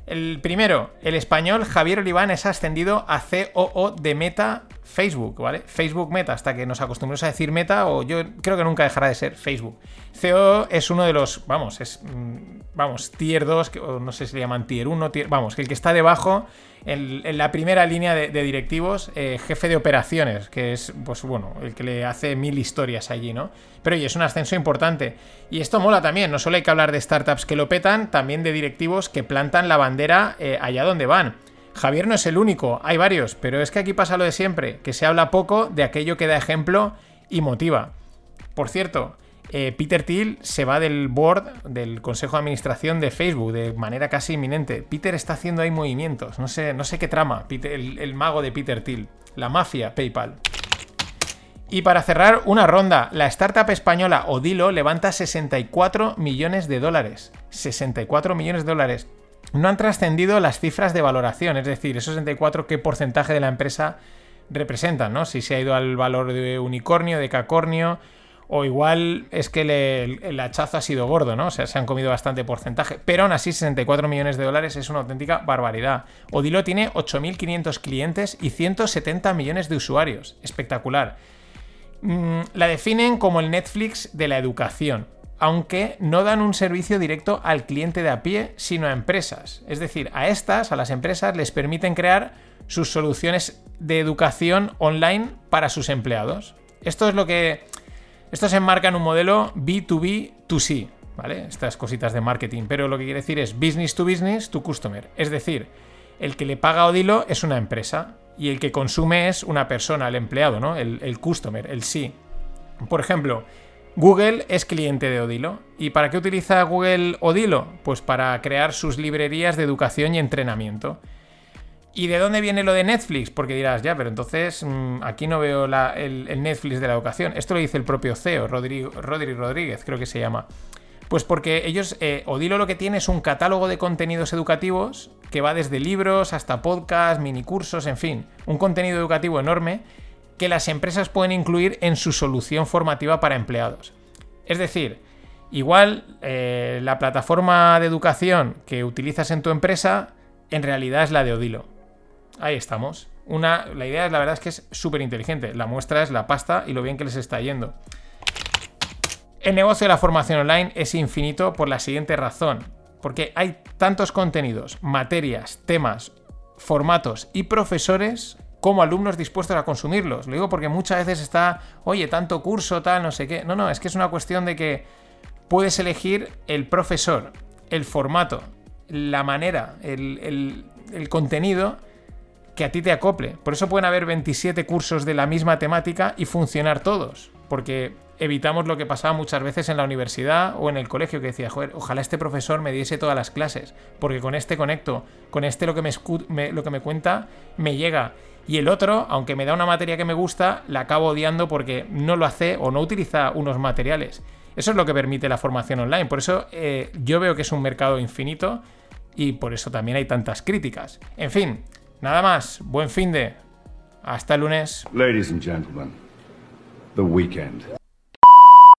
El primero, el español Javier Oliván es ascendido a COO de Meta Facebook, ¿vale? Facebook Meta, hasta que nos acostumbremos a decir Meta, o yo creo que nunca dejará de ser Facebook. CEO es uno de los, vamos, es, mm, vamos, tier 2, o no sé si le llaman tier 1, tier, vamos, el que está debajo, en, la primera línea de, directivos, eh, jefe de operaciones, que es, pues bueno, el que le hace mil historias allí, ¿no? Pero oye, es un ascenso importante. Y esto mola también, no solo hay que hablar de startups que lo petan, también de directivos que plantan la bandera eh, allá donde van. Javier no es el único, hay varios, pero es que aquí pasa lo de siempre, que se habla poco de aquello que da ejemplo y motiva. Por cierto, eh, Peter Thiel se va del board del consejo de administración de Facebook de manera casi inminente. Peter está haciendo ahí movimientos, no sé, no sé qué trama, el, el mago de Peter Thiel, la mafia PayPal. Y para cerrar una ronda, la startup española Odilo levanta 64 millones de dólares. 64 millones de dólares no han trascendido las cifras de valoración, es decir, esos 64 qué porcentaje de la empresa representan, ¿no? Si se ha ido al valor de unicornio, de cacornio, o igual es que el, hachazo ha sido gordo, ¿no? O sea, se han comido bastante porcentaje. Pero aún así, 64 millones de dólares es una auténtica barbaridad. Odilo tiene 8.500 clientes y 170 millones de usuarios. Espectacular. Mm, la definen como el Netflix de la educación aunque no dan un servicio directo al cliente de a pie, sino a empresas. Es decir, a estas, a las empresas, les permiten crear sus soluciones de educación online para sus empleados. Esto es lo que. Esto se enmarca en un modelo B2B2C, ¿vale? Estas cositas de marketing. Pero lo que quiere decir es business to business to customer. Es decir, el que le paga Odilo es una empresa y el que consume es una persona, el empleado, ¿no? El, el customer, el sí. Por ejemplo, Google es cliente de Odilo. ¿Y para qué utiliza Google Odilo? Pues para crear sus librerías de educación y entrenamiento. ¿Y de dónde viene lo de Netflix? Porque dirás, ya, pero entonces mm, aquí no veo el, Netflix de la educación. Esto lo dice el propio CEO, Rodrigo, Rodríguez, creo que se llama. Pues porque ellos, eh, Odilo lo que tiene es un catálogo de contenidos educativos que va desde libros hasta podcasts, minicursos, en fin, un contenido educativo enorme que las empresas pueden incluir en su solución formativa para empleados. Es decir, igual eh, la plataforma de educación que utilizas en tu empresa en realidad es la de Odilo. Ahí estamos. Una, la idea, la verdad es que es súper inteligente. La muestra es la pasta y lo bien que les está yendo. El negocio de la formación online es infinito por la siguiente razón. Porque hay tantos contenidos, materias, temas, formatos y profesores como alumnos dispuestos a consumirlos. Lo digo porque muchas veces está, oye, tanto curso, tal, no sé qué. No, no, es que es una cuestión de que puedes elegir el profesor, el formato, la manera, el, el contenido que a ti te acople. Por eso pueden haber 27 cursos de la misma temática y funcionar todos. Porque evitamos lo que pasaba muchas veces en la universidad o en el colegio, que decía, joder, ojalá este profesor me diese todas las clases, porque con este conecto, con este lo que me, lo que me cuenta me llega. Y el otro, aunque me da una materia que me gusta, la acabo odiando porque no lo hace o no utiliza unos materiales. Eso es lo que permite la formación online. Por eso eh, yo veo que es un mercado infinito y por eso también hay tantas críticas. En fin, Nada más, buen fin de. Hasta el lunes. Ladies and gentlemen, the weekend.